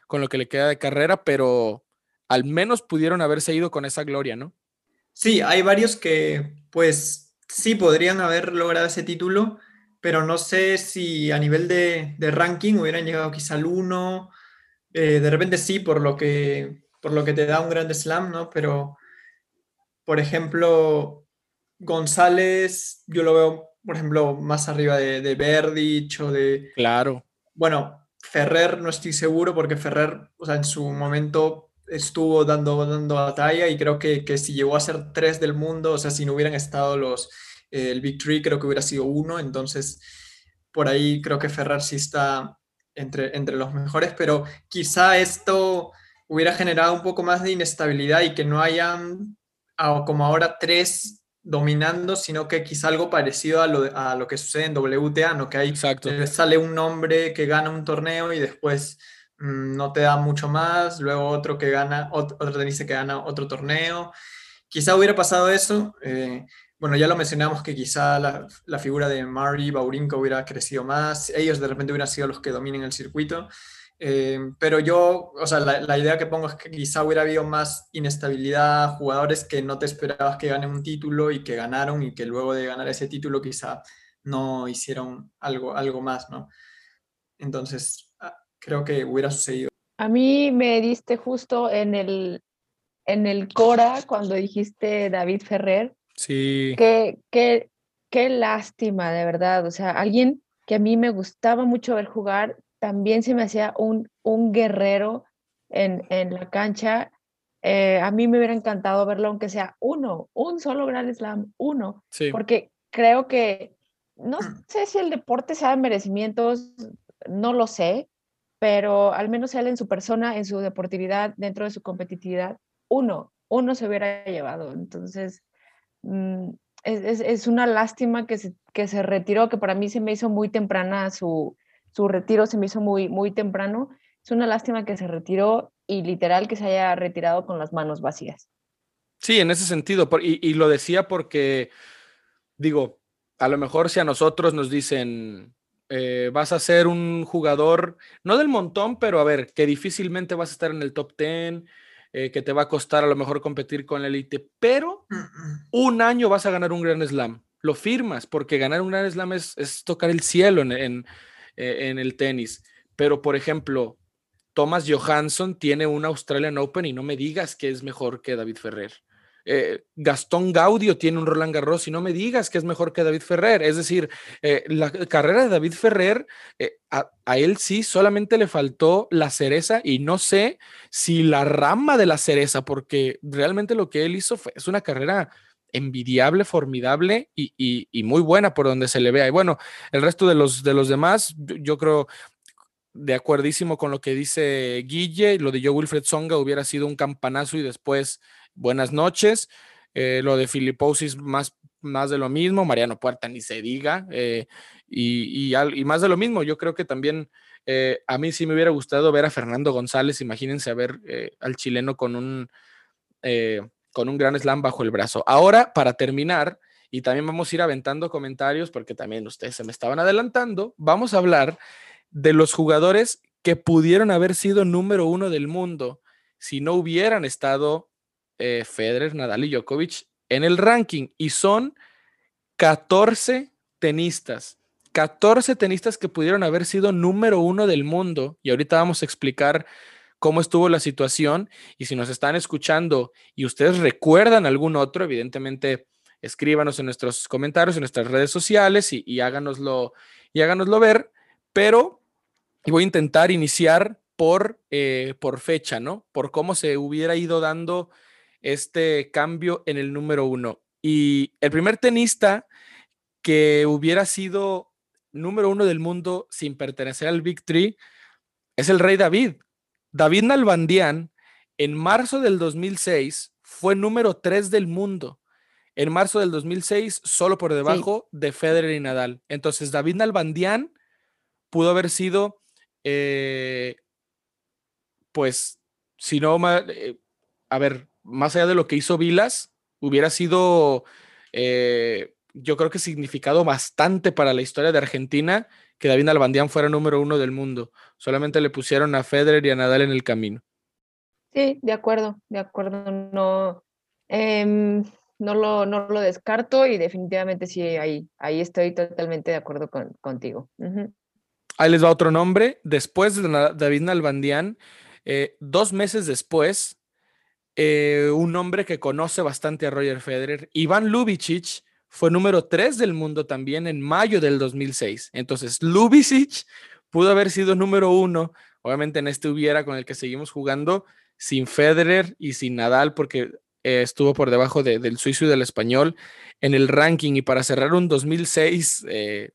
con lo que le queda de carrera, pero al menos pudieron haberse ido con esa gloria, ¿no? Sí, hay varios que pues sí podrían haber logrado ese título, pero no sé si a nivel de, ranking hubieran llegado quizá al 1. Eh, de repente sí, por lo, que, por lo que te da un Grand Slam, ¿no? Pero, por ejemplo, González, yo lo veo, por ejemplo, más arriba de, de Verdich o de... Claro. Bueno, Ferrer no estoy seguro porque Ferrer, o sea, en su momento estuvo dando, dando batalla y creo que, que, si llegó a ser tres del mundo, o sea, si no hubieran estado los, eh, el Big Three, creo que hubiera sido uno, entonces por ahí creo que Ferrar sí está entre, entre los mejores, pero quizá esto hubiera generado un poco más de inestabilidad y que no hayan como ahora tres dominando, sino que quizá algo parecido a lo, a lo que sucede en WTA, ¿no? Que hay Exacto. Sale un nombre que gana un torneo y después no te da mucho más, luego otro que gana, otro, tenista que gana otro torneo. Quizá hubiera pasado eso. Eh, bueno, ya lo mencionamos que quizá la, figura de Murray, Baurinko hubiera crecido más, ellos de repente hubieran sido los que dominen el circuito. Eh, pero yo, o sea, la, la, idea que pongo es que quizá hubiera habido más inestabilidad, jugadores que no te esperabas que ganen un título y que ganaron y que luego de ganar ese título quizá no hicieron algo, algo más, ¿no? Entonces, creo que hubiera sucedido. A mí me diste justo en el, en el Cora cuando dijiste David Ferrer. Sí. Qué, qué, qué lástima, de verdad. O sea, alguien que a mí me gustaba mucho ver jugar, también se me hacía un, un guerrero en, en la cancha. Eh, a mí me hubiera encantado verlo, aunque sea uno, un solo Grand Slam, uno. Sí. Porque creo que, no sé si el deporte sea de merecimientos, no lo sé, pero al menos él en su persona, en su deportividad, dentro de su competitividad, uno, uno se hubiera llevado. Entonces, mm, es, es, una lástima que se, que se retiró, que para mí se me hizo muy temprana su, su retiro, se me hizo muy, muy temprano. Es una lástima que se retiró y literal que se haya retirado con las manos vacías. Sí, en ese sentido, y, y lo decía porque, digo, a lo mejor si a nosotros nos dicen, eh, vas a ser un jugador, no del montón, pero a ver, que difícilmente vas a estar en el top 10, eh, que te va a costar a lo mejor competir con la elite, pero un año vas a ganar un Gran Slam. Lo firmas, porque ganar un Gran Slam es, tocar el cielo en, en, eh, en el tenis. Pero, por ejemplo, Thomas Johansson tiene un Australian Open y no me digas que es mejor que David Ferrer. Eh, Gastón Gaudio tiene un Roland Garros y no me digas que es mejor que David Ferrer. Es decir, eh, la carrera de David Ferrer, eh, a, él sí solamente le faltó la cereza y no sé si la rama de la cereza, porque realmente lo que él hizo fue, es una carrera envidiable, formidable y, muy buena por donde se le vea. Y bueno, el resto de los, de los demás, yo, creo de acuerdísimo con lo que dice Guille, lo de Joe Wilfred Songa hubiera sido un campanazo y después buenas noches. Eh, lo de Filiposis, más, más de lo mismo. Mariano Puerta, ni se diga. Eh, y, y, más de lo mismo. Yo creo que también eh, a mí sí me hubiera gustado ver a Fernando González. Imagínense a ver al chileno con un, con un gran slam bajo el brazo. Ahora, para terminar, y también vamos a ir aventando comentarios porque también ustedes se me estaban adelantando, vamos a hablar de los jugadores que pudieron haber sido número uno del mundo si no hubieran estado eh, Federer, Nadal y Djokovic en el ranking y son 14 tenistas. 14 tenistas que pudieron haber sido número uno del mundo y ahorita vamos a explicar cómo estuvo la situación y si nos están escuchando y ustedes recuerdan algún otro, evidentemente escríbanos en nuestros comentarios, en nuestras redes sociales y, háganoslo, y háganoslo ver, pero voy a intentar iniciar por, eh, por fecha, ¿no? Por cómo se hubiera ido dando este cambio en el número uno. Y el primer tenista que hubiera sido número uno del mundo sin pertenecer al Big Three es el rey David. David Nalbandian en marzo del 2006 fue número tres del mundo. En marzo del 2006, solo por debajo de Federer y Nadal. Entonces, David Nalbandian pudo haber sido, eh, pues, si no, eh, a ver, más allá de lo que hizo Vilas, hubiera sido, eh, yo creo que significado bastante para la historia de Argentina que David Albandián fuera número uno del mundo. Solamente le pusieron a Federer y a Nadal en el camino. Sí, de acuerdo, de acuerdo. No, em, no, lo, no lo descarto y definitivamente sí, ahí, ahí estoy totalmente de acuerdo con, contigo. Ahí les va otro nombre. Después de David Nalbandián, eh, dos meses después, eh, un hombre que conoce bastante a Roger Federer, Iván Lubicic, fue número 3 del mundo también en mayo del 2006. Entonces, Lubicic pudo haber sido número uno, obviamente en este hubiera con el que seguimos jugando, sin Federer y sin Nadal, porque eh, estuvo por debajo del suizo y del español en el ranking. Y para cerrar un 2006 eh,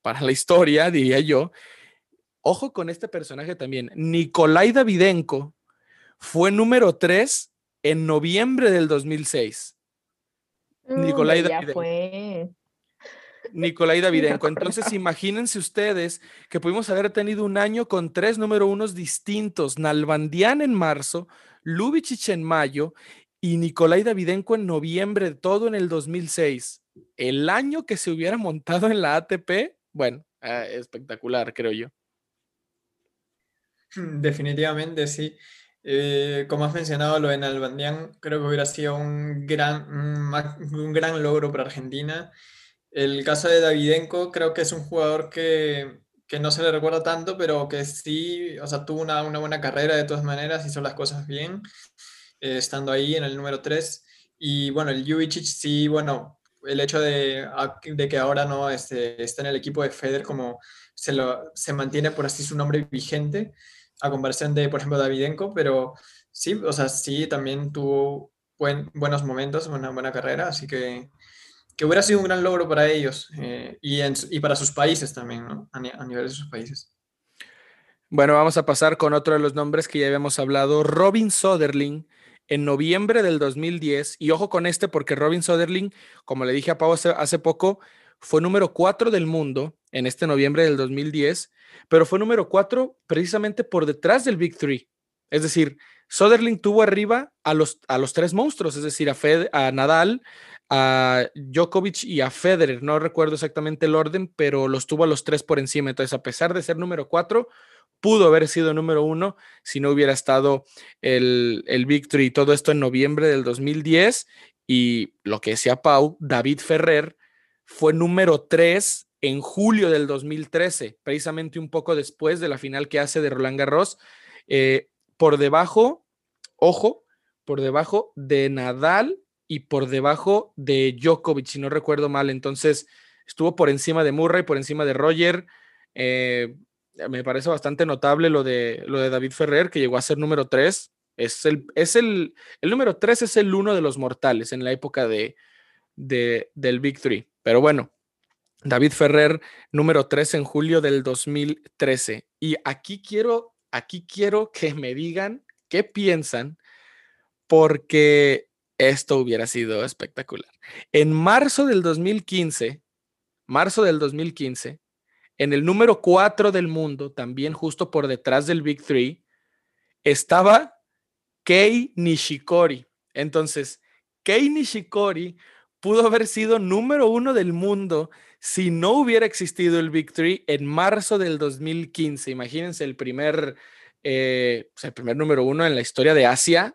para la historia, diría yo, ojo con este personaje también, Nikolai Davidenko fue número 3 en noviembre del 2006. Nicolai Davidenko. Nicolai Davidenko. Entonces, imagínense ustedes que pudimos haber tenido un año con tres número unos distintos: Nalbandian en marzo, Lubicic en mayo y Nicolai Davidenko en noviembre, todo en el 2006. El año que se hubiera montado en la ATP, bueno, ah, espectacular, creo yo. Definitivamente, sí. Eh, como has mencionado, lo de Nalbandian creo que hubiera sido un gran, un, gran logro para Argentina. El caso de Davidenko creo que es un jugador que, que no se le recuerda tanto, pero que sí, o sea, tuvo una, una buena carrera de todas maneras, hizo las cosas bien, eh, estando ahí en el número 3. Y bueno, el Juvicic sí, bueno, el hecho de, de que ahora no este, está en el equipo de Feder como se, lo, se mantiene por así su nombre vigente, a comparación de, por ejemplo, Davidenko, pero sí, o sea, sí, también tuvo buen, buenos momentos, una buena carrera, así que, que hubiera sido un gran logro para ellos eh, y, y, para sus países también, ¿no? A, nivel de sus países. Bueno, vamos a pasar con otro de los nombres que ya habíamos hablado, Robin Soderling. En noviembre del 2010, y ojo con este porque Robin Soderling, como le dije a Pau hace poco, fue número 4 del mundo en este noviembre del 2010 pero fue número cuatro precisamente por detrás del Big Three. Es decir, Soderling tuvo arriba a los, a los tres monstruos, es decir, a, Fed, a Nadal, a Djokovic y a Federer. No recuerdo exactamente el orden, pero los tuvo a los tres por encima. Entonces, a pesar de ser número cuatro, pudo haber sido número uno si no hubiera estado el, el Three. Todo esto en noviembre del 2010. Y lo que decía Pau, David Ferrer fue número tres en julio del 2013, precisamente un poco después de la final que hace de Roland Garros, eh, por debajo, ojo, por debajo de Nadal y por debajo de Djokovic, si no recuerdo mal. Entonces, estuvo por encima de Murray, por encima de Roger. Eh, me parece bastante notable lo de, lo de David Ferrer, que llegó a ser número 3. Es el, es el, el número 3 es el uno de los mortales en la época de, del Big Three. Pero bueno, David Ferrer, número 3 en julio del 2013. Y aquí quiero, aquí quiero que me digan qué piensan, porque esto hubiera sido espectacular. En marzo del 2015, marzo del 2015, en el número 4 del mundo, también justo por detrás del Big Three, estaba Kei Nishikori. Entonces, Kei Nishikori pudo haber sido número uno del mundo si no hubiera existido el Big Three en marzo del 2015, imagínense el primer, eh, el primer número uno en la historia de Asia.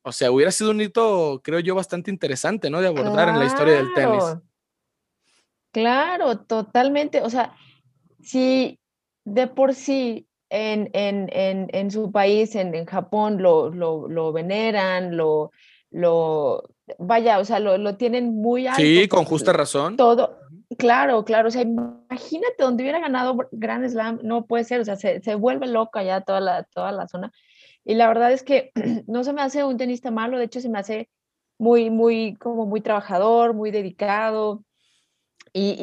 O sea, hubiera sido un hito, creo yo, bastante interesante, ¿no? De abordar en la historia del tenis. Claro, totalmente. O sea, si de por sí en, en, en, en su país, en, Japón, lo, lo, lo veneran, lo, lo, vaya, o sea, lo, lo tienen muy alto. Sí, con justa razón. Todo, Claro, claro, o sea, imagínate donde hubiera ganado Grand Slam, no puede ser, o sea, se, se, vuelve loca ya toda la, toda la zona. Y la verdad es que no se me hace un tenista malo, de hecho se me hace muy, muy, como muy trabajador, muy dedicado. Y,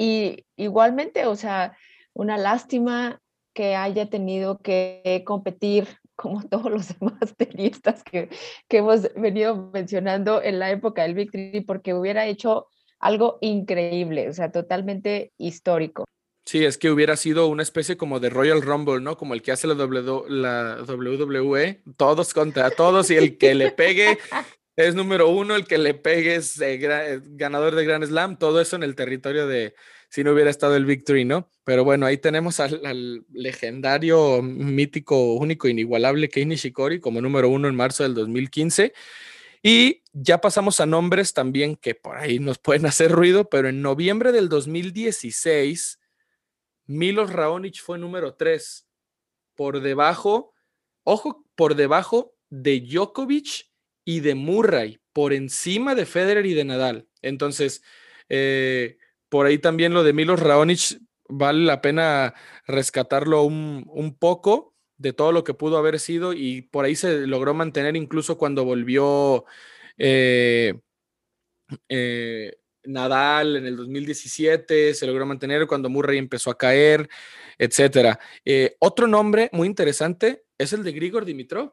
y igualmente, o sea, una lástima que haya tenido que competir como todos los demás tenistas que, que hemos venido mencionando en la época del Victory, porque hubiera hecho algo increíble, o sea, totalmente histórico. Sí, es que hubiera sido una especie como de Royal Rumble, ¿no? Como el que hace la, la WWE, todos contra todos y el que le pegue es número uno, el que le pegue es eh, eh, ganador de Grand Slam, todo eso en el territorio de si no hubiera estado el Victory, ¿no? Pero bueno, ahí tenemos al, legendario, mítico, único, inigualable Kei Nishikori como número uno en marzo del 2015. Y ya pasamos a nombres también que por ahí nos pueden hacer ruido, pero en noviembre del 2016, Milos Raonic fue número 3, por debajo, ojo, por debajo de Djokovic y de Murray, por encima de Federer y de Nadal. Entonces, eh, por ahí también lo de Milos Raonic vale la pena rescatarlo un, un poco de todo lo que pudo haber sido y por ahí se logró mantener incluso cuando volvió eh, eh, Nadal en el 2017, se logró mantener cuando Murray empezó a caer, etc. Eh, otro nombre muy interesante es el de Grigor Dimitrov.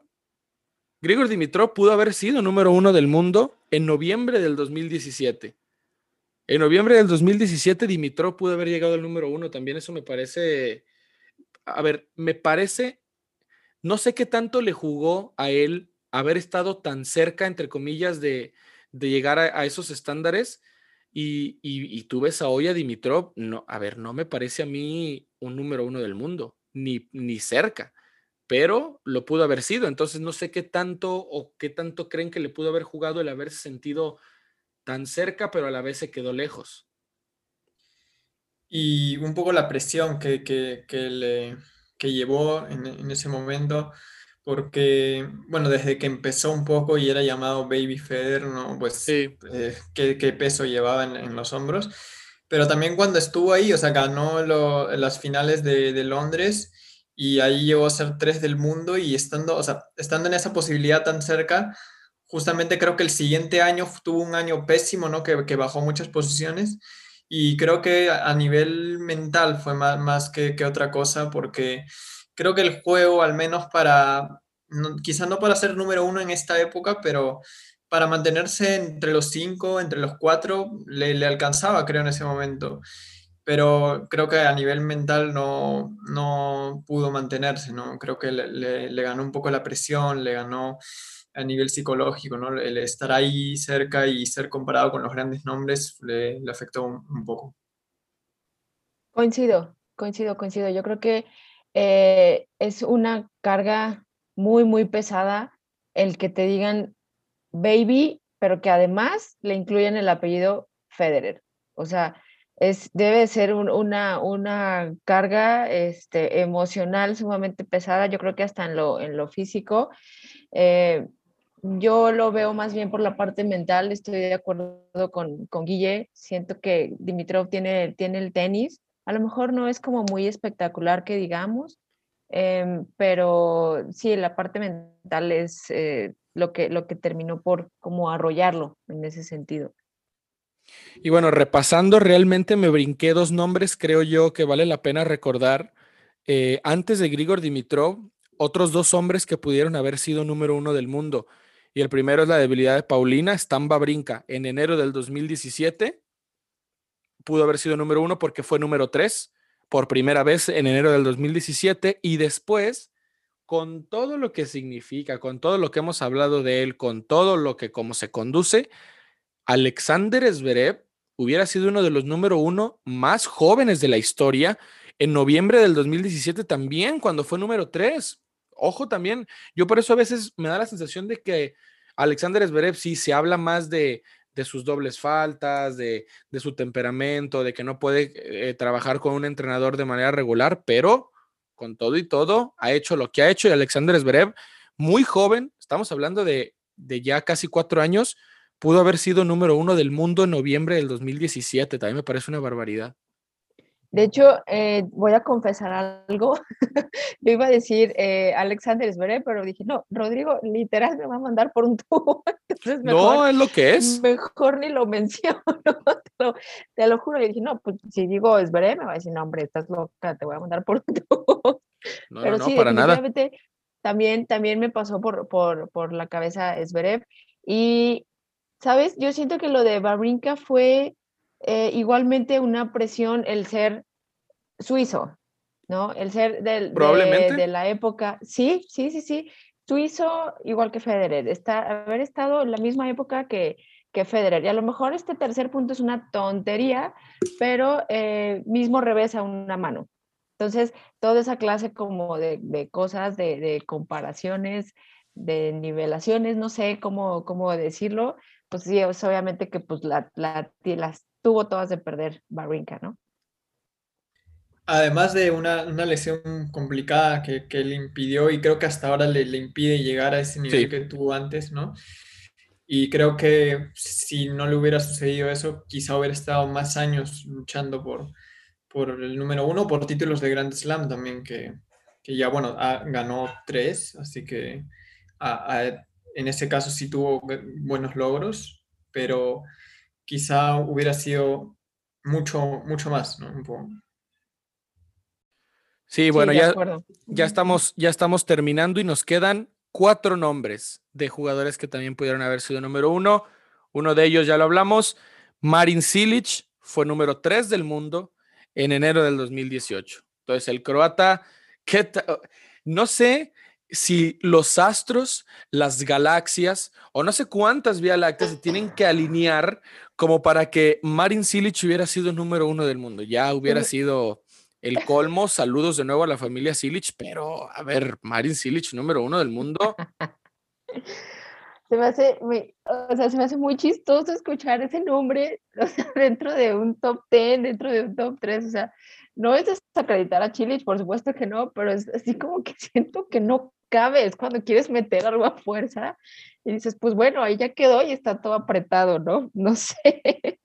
Grigor Dimitrov pudo haber sido número uno del mundo en noviembre del 2017. En noviembre del 2017 Dimitrov pudo haber llegado al número uno, también eso me parece, a ver, me parece no sé qué tanto le jugó a él haber estado tan cerca, entre comillas, de, llegar a, esos estándares. Y, tú ves a hoy a Dimitrov, no, a ver, no me parece a mí un número uno del mundo, ni, ni cerca, pero lo pudo haber sido. Entonces no sé qué tanto o qué tanto creen que le pudo haber jugado el haberse sentido tan cerca, pero a la vez se quedó lejos. Y un poco la presión que, que, que le, que llevó en, ese momento, porque, bueno, desde que empezó un poco y era llamado Baby Feder, ¿no? Pues sí. Eh, qué, peso llevaba en, los hombros. Pero también cuando estuvo ahí, o sea, ganó las finales de, Londres y ahí llegó a ser tres del mundo y estando, o sea, estando en esa posibilidad tan cerca, justamente creo que el siguiente año tuvo un año pésimo, ¿no? Que, que bajó muchas posiciones y creo que a nivel mental fue más, más que, que, otra cosa, porque creo que el juego, al menos para, quizás no para ser número uno en esta época, pero para mantenerse entre los cinco, entre los cuatro, le, le alcanzaba, creo, en ese momento. Pero creo que a nivel mental no, no pudo mantenerse, ¿no? Creo que le ganó un poco la presión, le ganó a nivel psicológico, ¿no? El estar ahí cerca y ser comparado con los grandes nombres le, afectó un, poco. Coincido, coincido, coincido. Yo creo que eh, es una carga muy, muy pesada el que te digan baby, pero que además le incluyan el apellido Federer. O sea, es, debe ser una, una carga este, emocional sumamente pesada, yo creo que hasta en lo, en lo físico. Eh, yo lo veo más bien por la parte mental, estoy de acuerdo con, con Guille, siento que Dimitrov tiene, tiene el tenis, a lo mejor no es como muy espectacular que digamos, em, pero sí, la parte mental es eh, lo, que, lo que terminó por como arrollarlo en ese sentido. Y bueno, repasando, realmente me brinqué dos nombres, creo yo que vale la pena recordar. Eh, antes de Grigor Dimitrov, otros dos hombres que pudieron haber sido número uno del mundo. Y el primero es la debilidad de Paulina Stamba Brinca. En enero del 2017 pudo haber sido número uno porque fue número tres por primera vez en enero del 2017 y después, con todo lo que significa, con todo lo que hemos hablado de él, con todo lo que como se conduce, Alexander Zverev hubiera sido uno de los número uno más jóvenes de la historia en noviembre del 2017 también, cuando fue número tres ojo también, yo por eso a veces me da la sensación de que Alexander Zverev sí se habla más de, sus dobles faltas, de, su temperamento, de que no puede eh, trabajar con un entrenador de manera regular, pero con todo y todo ha hecho lo que ha hecho y Alexander Zverev, muy joven, estamos hablando de, de ya casi cuatro años, pudo haber sido número uno del mundo en noviembre del 2017, también me parece una barbaridad. De hecho, eh, voy a confesar algo. Yo iba a decir eh, Alexander Zverev, pero dije, no, Rodrigo literal me va a mandar por un tubo. no, es lo que es. Mejor ni lo menciono, te lo, juro. Y dije, no, pues si digo Zverev, me va a decir, no, hombre, estás loca, te voy a mandar por un tubo. No, pero no, sí, para nada. También, también me pasó por, por, por la cabeza Zverev. Y, ¿sabes? Yo siento que lo de Babrinka fue eh, igualmente una presión el ser suizo, ¿no? El ser del, de, la época. Sí, sí, sí, sí. Suizo, igual que Federer, está, haber estado en la misma época que, que Federer. Y a lo mejor este tercer punto es una tontería, pero eh, mismo revés a una mano. Entonces, toda esa clase como de, de cosas, de, de, comparaciones, de nivelaciones, no sé cómo, cómo decirlo, pues sí, es obviamente que pues la, la, las tuvo todas de perder Barinka, ¿no? Además de una, una lesión complicada que, que, le impidió y creo que hasta ahora le, le impide llegar a ese nivel que tuvo antes, ¿no? Y creo que si no le hubiera sucedido eso, quizá hubiera estado más años luchando por, por el número uno, por títulos de Grand Slam también, que, que ya, bueno, ganó tres, así que en ese caso sí tuvo buenos logros, pero quizá hubiera sido mucho, mucho más, ¿no? Sí, bueno, ya, ya, estamos, ya estamos terminando y nos quedan cuatro nombres de jugadores que también pudieron haber sido número uno. Uno de ellos ya lo hablamos, Marin Silic fue número tres del mundo en enero del 2018. Entonces, el croata, ¿qué no sé si los astros, las galaxias o no sé cuántas Vía Lácteas se tienen que alinear como para que Marin Silic hubiera sido número uno del mundo. Ya hubiera sido el colmo. Saludos de nuevo a la familia Silic, pero a ver, Marin Silic número uno del mundo. Se me hace muy, o sea, se me hace muy chistoso escuchar ese nombre dentro de un top 10, dentro de un top 3, o sea, no es desacreditar a Chilich, por supuesto que no, pero es así como que siento que no cabe, es cuando quieres meter algo a fuerza y dices, pues bueno, ahí ya quedó y está todo apretado, ¿no? No sé.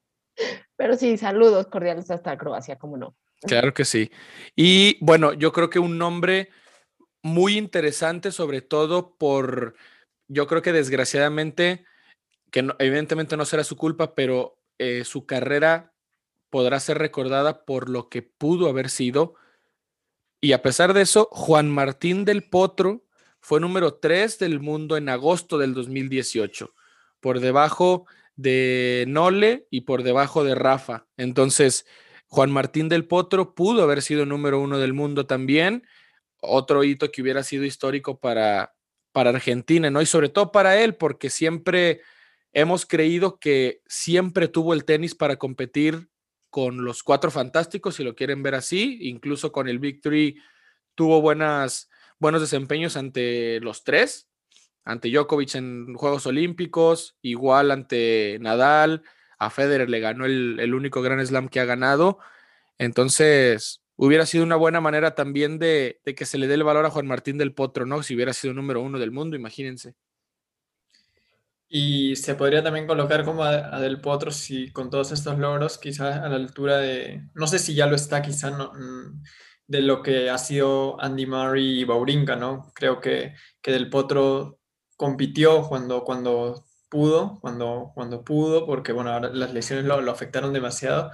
Pero sí, saludos cordiales hasta Croacia, ¿cómo no? Claro que sí. Y bueno, yo creo que un nombre muy interesante, sobre todo por, yo creo que desgraciadamente, que evidentemente no será su culpa, pero eh, su carrera podrá ser recordada por lo que pudo haber sido. Y a pesar de eso, Juan Martín del Potro fue número 3 del mundo en agosto del 2018, por debajo de Nole y por debajo de Rafa. Entonces, Juan Martín del Potro pudo haber sido número uno del mundo también, otro hito que hubiera sido histórico para, para Argentina, ¿no? Y sobre todo para él, porque siempre hemos creído que siempre tuvo el tenis para competir con los cuatro fantásticos, si lo quieren ver así, incluso con el Victory tuvo buenas buenos desempeños ante los tres, ante Djokovic en Juegos Olímpicos, igual ante Nadal, a Federer le ganó el, único Gran Slam que ha ganado. Entonces, hubiera sido una buena manera también de, que se le dé el valor a Juan Martín del Potro, ¿no? Si hubiera sido número uno del mundo, imagínense. Y se podría también colocar como a, Del Potro, si con todos estos logros, quizás a la altura de, no sé si ya lo está, quizás no, mm, de lo que ha sido Andy Murray y Baurinca, ¿no? Creo que, que Del Potro compitió cuando, cuando pudo, cuando, cuando pudo, porque bueno, las lesiones lo, afectaron demasiado.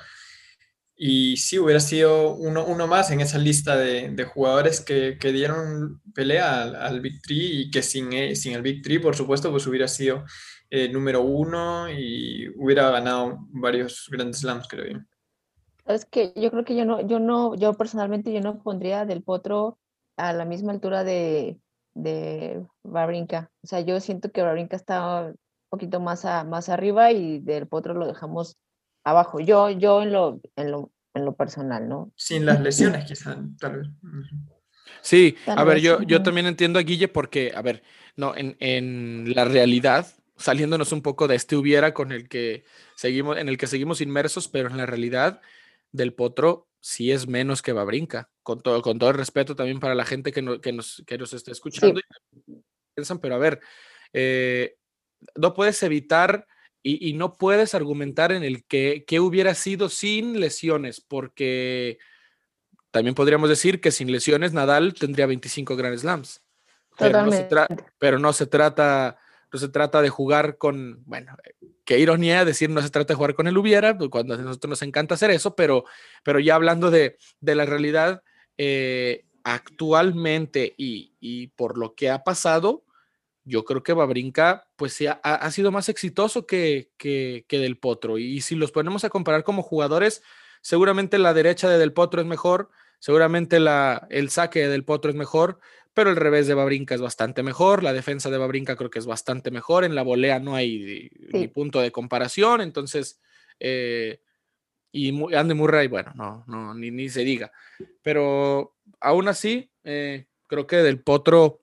Y sí, hubiera sido uno, uno más en esa lista de, de jugadores que, que, dieron pelea al, Big Three y que sin, eh, sin el Big Three, por supuesto, pues hubiera sido eh, número uno y hubiera ganado varios Grand Slams, creo yo. Es que yo creo que yo no, yo no, yo personalmente yo no pondría del Potro a la misma altura de, de Babrinka. O sea, yo siento que Babrinka está un poquito más, a, más arriba y del Potro lo dejamos abajo. Yo, yo en lo, en lo, en lo personal, ¿no? Sin las lesiones, quizás, tal vez. Sí, a ver, yo, yo también entiendo a Guille porque, a ver, no, en, en la realidad, saliéndonos un poco de este hubiera con el que seguimos, en el que seguimos inmersos, pero en la realidad del Potro sí es menos que Babrinca, con todo, con todo el respeto también para la gente que, que, nos, que nos está escuchando. piensan, pero a ver, eh, no puedes evitar y, y, no puedes argumentar en el que, que hubiera sido sin lesiones, porque también podríamos decir que sin lesiones Nadal tendría 25 Grand Slams. Pero no, se pero no se trata no se trata de jugar con, bueno, qué ironía decir no se trata de jugar con el hubiera, pues, cuando a nosotros nos encanta hacer eso, pero, pero ya hablando de, de la realidad, eh, actualmente y, y, por lo que ha pasado, yo creo que Babrinka pues ha, ha sido más exitoso que, que, que, Del Potro. Y si los ponemos a comparar como jugadores, seguramente la derecha de Del Potro es mejor, seguramente la, el saque de Del Potro es mejor, pero el revés de Babrinka es bastante mejor, la defensa de Babrinka creo que es bastante mejor, en la volea no hay ni punto de comparación, entonces, eh, y Andy Murray, bueno, no, no ni, ni se diga, pero aún así, eh, creo que del Potro,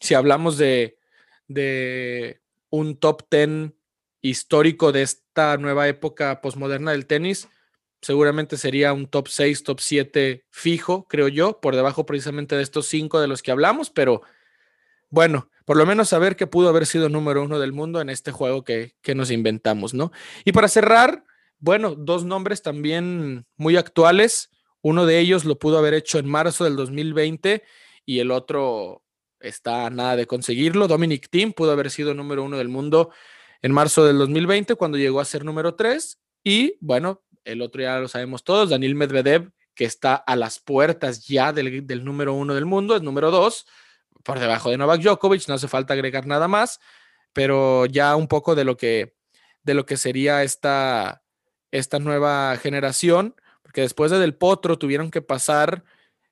si hablamos de, de un top 10 histórico de esta nueva época posmoderna del tenis, seguramente sería un top 6, top 7 fijo, creo yo, por debajo precisamente de estos cinco de los que hablamos, pero bueno, por lo menos saber que pudo haber sido número uno del mundo en este juego que, que nos inventamos, ¿no? Y para cerrar, bueno, dos nombres también muy actuales. Uno de ellos lo pudo haber hecho en marzo del 2020 y el otro está nada de conseguirlo. Dominic Thiem pudo haber sido número uno del mundo en marzo del 2020 cuando llegó a ser número tres. Y bueno, el otro ya lo sabemos todos, Daniel Medvedev, que está a las puertas ya del, número uno del mundo, es número dos, por debajo de Novak Djokovic, no hace falta agregar nada más, pero ya un poco de lo que, de lo que sería esta, esta nueva generación, porque después de Del Potro tuvieron que pasar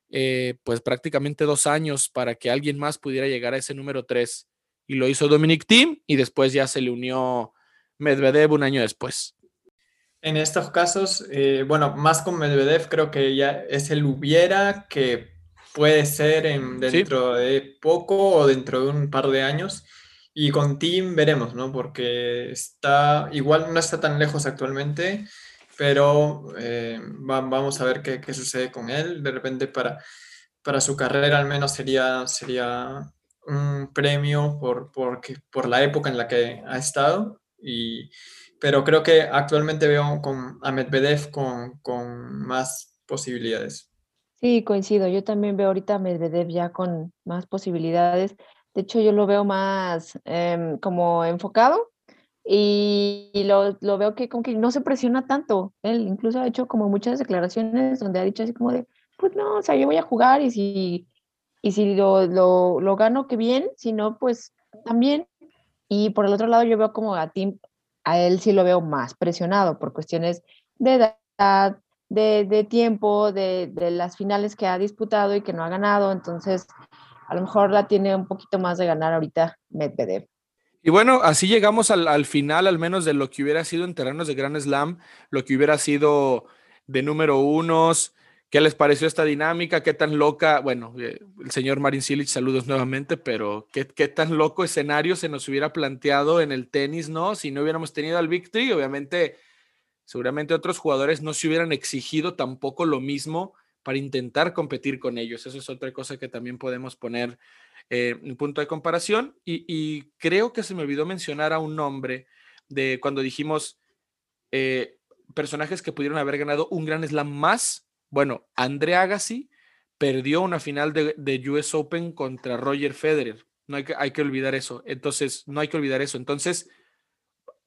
eh, pues prácticamente dos años para que alguien más pudiera llegar a ese número tres. Y lo hizo Dominic Thiem y después ya se le unió Medvedev un año después. En estos casos, eh, bueno, más con Medvedev creo que ya es el hubiera que puede ser en, dentro de poco o dentro de un par de años. Y con Team veremos, ¿no? Porque está, igual no está tan lejos actualmente, pero eh, vamos a ver qué, qué, sucede con él. De repente para, para su carrera al menos sería, sería un premio por, por, por la época en la que ha estado. Y, pero creo que actualmente veo con, a Medvedev con, con más posibilidades. Sí, coincido. Yo también veo ahorita a Medvedev ya con más posibilidades. De hecho, yo lo veo más eh, como enfocado y, y lo, lo, veo que como que no se presiona tanto. Él incluso ha hecho como muchas declaraciones donde ha dicho así como de, pues no, o sea, yo voy a jugar y si, y si lo, lo, lo gano, qué bien, si no, pues también. Y por el otro lado, yo veo como a Tim a él sí lo veo más presionado por cuestiones de edad, de, de tiempo, de, de, las finales que ha disputado y que no ha ganado. Entonces, a lo mejor la tiene un poquito más de ganar ahorita Medvedev. Y bueno, así llegamos al, al final, al menos de lo que hubiera sido en terrenos de Grand Slam, lo que hubiera sido de número unos, ¿Qué les pareció esta dinámica? ¿Qué tan loca? Bueno, eh, el señor Marin Cilic, saludos nuevamente, pero ¿qué, ¿qué, tan loco escenario se nos hubiera planteado en el tenis, no? Si no hubiéramos tenido al Victory, obviamente, seguramente otros jugadores no se hubieran exigido tampoco lo mismo para intentar competir con ellos. Eso es otra cosa que también podemos poner eh, punto de comparación. Y, y, creo que se me olvidó mencionar a un nombre de cuando dijimos eh, personajes que pudieron haber ganado un gran slam más bueno, André Agassi perdió una final de, US Open contra Roger Federer. No hay que, hay que olvidar eso. Entonces, no hay que olvidar eso. Entonces,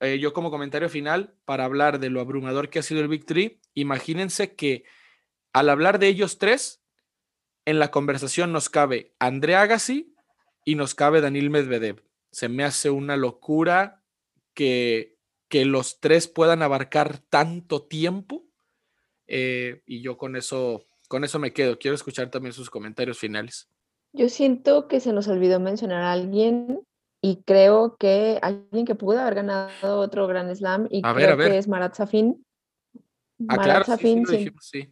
eh, yo como comentario final, para hablar de lo abrumador que ha sido el Victory, imagínense que al hablar de ellos tres, en la conversación nos cabe André Agassi y nos cabe Daniel Medvedev. Se me hace una locura que, que los tres puedan abarcar tanto tiempo eh, y yo con eso, con eso me quedo. Quiero escuchar también sus comentarios finales. Yo siento que se nos olvidó mencionar a alguien y creo que alguien que pudo haber ganado otro Grand Slam y a creo ver, que es Marat Safin. Ah, Marat claro, Safin, sí, sí, lo dijimos, sí.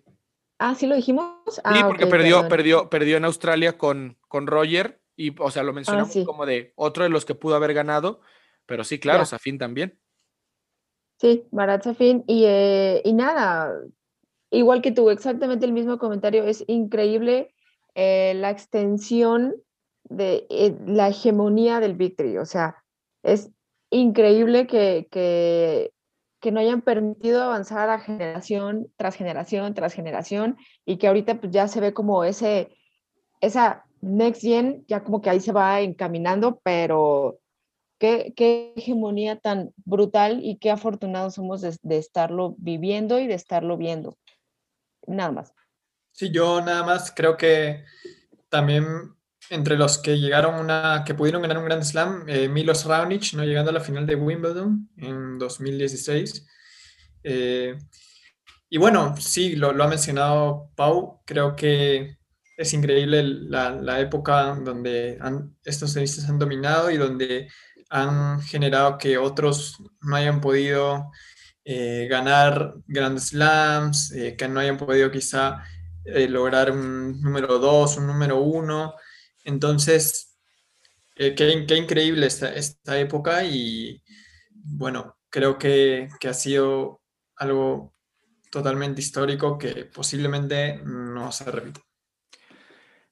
Ah, sí lo dijimos. Sí, ah, porque okay, perdió, perdón. perdió, perdió en Australia con, con Roger y, o sea, lo Ah, mencionamos sí. como de otro de los que pudo haber ganado, pero sí, claro. Safin también. Sí, Marat Safin. Y, eh, y nada, igual que tú, exactamente el mismo comentario. Es increíble eh, la extensión de eh, la hegemonía del Victory. O sea, es increíble que, que, que no hayan permitido avanzar a generación tras generación tras generación y que ahorita pues ya se ve como ese, esa next gen, ya como que ahí se va encaminando, pero qué, qué hegemonía tan brutal y qué afortunados somos de, de estarlo viviendo y de estarlo viendo. Nada más. Sí, yo nada más creo que también entre los que llegaron una, que pudieron ganar un Grand Slam, eh, Milos Raonic, ¿no? llegando a la final de Wimbledon en 2016. Eh, y bueno, sí, lo, ha mencionado Pau, creo que es increíble la, la época donde estos tenistas han dominado y donde han generado que otros no hayan podido eh, ganar Grand Slams, que no hayan podido quizá eh, lograr un número 2, un número 1. Entonces, eh, qué, qué, increíble esta, esta, época y bueno, creo que, que, ha sido algo totalmente histórico que posiblemente no se repita.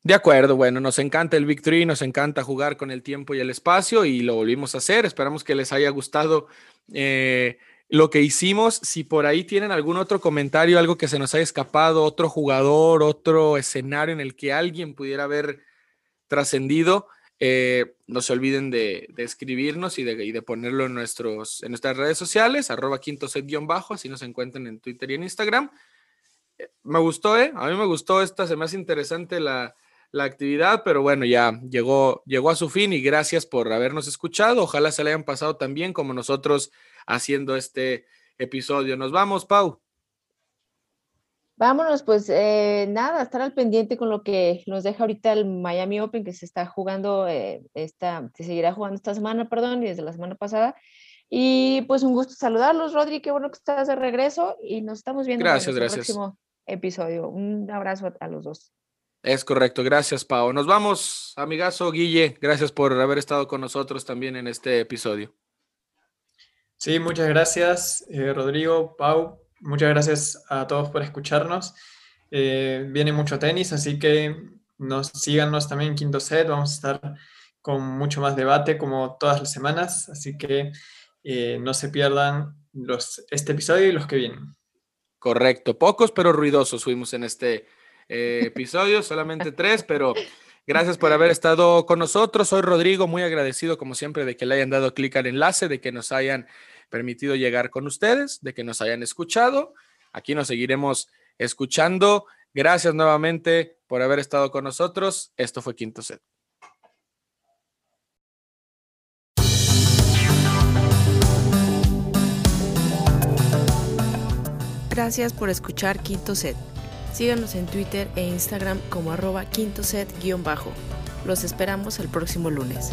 De acuerdo, bueno, nos encanta el Victory, nos encanta jugar con el tiempo y el espacio y lo volvimos a hacer. Esperamos que les haya gustado eh, lo que hicimos. Si por ahí tienen algún otro comentario, algo que se nos haya escapado, otro jugador, otro escenario en el que alguien pudiera haber trascendido, eh, no se olviden de, escribirnos y de, ponerlo en, nuestros, en nuestras redes sociales, arroba quinto set guion bajo, así nos encuentran en Twitter y en Instagram. Eh, me gustó, ¿eh? A mí me gustó esta, se me hace interesante la, la actividad, pero bueno, ya llegó, llegó a su fin y gracias por habernos escuchado. Ojalá se le hayan pasado tan bien como nosotros haciendo este episodio. Nos vamos, Pau. Vámonos, pues eh, nada, estar al pendiente con lo que nos deja ahorita el Miami Open, que se está jugando, eh, esta, se seguirá jugando esta semana, perdón, y desde la semana pasada. Y pues un gusto saludarlos, Rodri, qué bueno que estás de regreso y nos estamos viendo gracias, en el próximo episodio. Un abrazo a, a los dos. Es correcto, gracias, Pau. Nos vamos, amigazo Guille, gracias por haber estado con nosotros también en este episodio. Sí, muchas gracias, eh, Rodrigo, Pau. Muchas gracias a todos por escucharnos. Eh, viene mucho tenis, así que nos síganos también en Quinto Set. Vamos a estar con mucho más debate como todas las semanas, así que eh, no se pierdan los, este episodio y los que vienen. Correcto, pocos pero ruidosos fuimos en este episodio, solamente tres, pero Gracias por haber estado con nosotros. Soy Rodrigo, muy agradecido como siempre de que le hayan dado clic al enlace, de que nos hayan permitido llegar con ustedes, de que nos hayan escuchado. Aquí nos seguiremos escuchando. Gracias nuevamente por haber estado con nosotros. Esto fue Quinto Set. Gracias por escuchar Quinto Set. Síganos en Twitter e Instagram como arroba quinto set-bajo. Los esperamos el próximo lunes.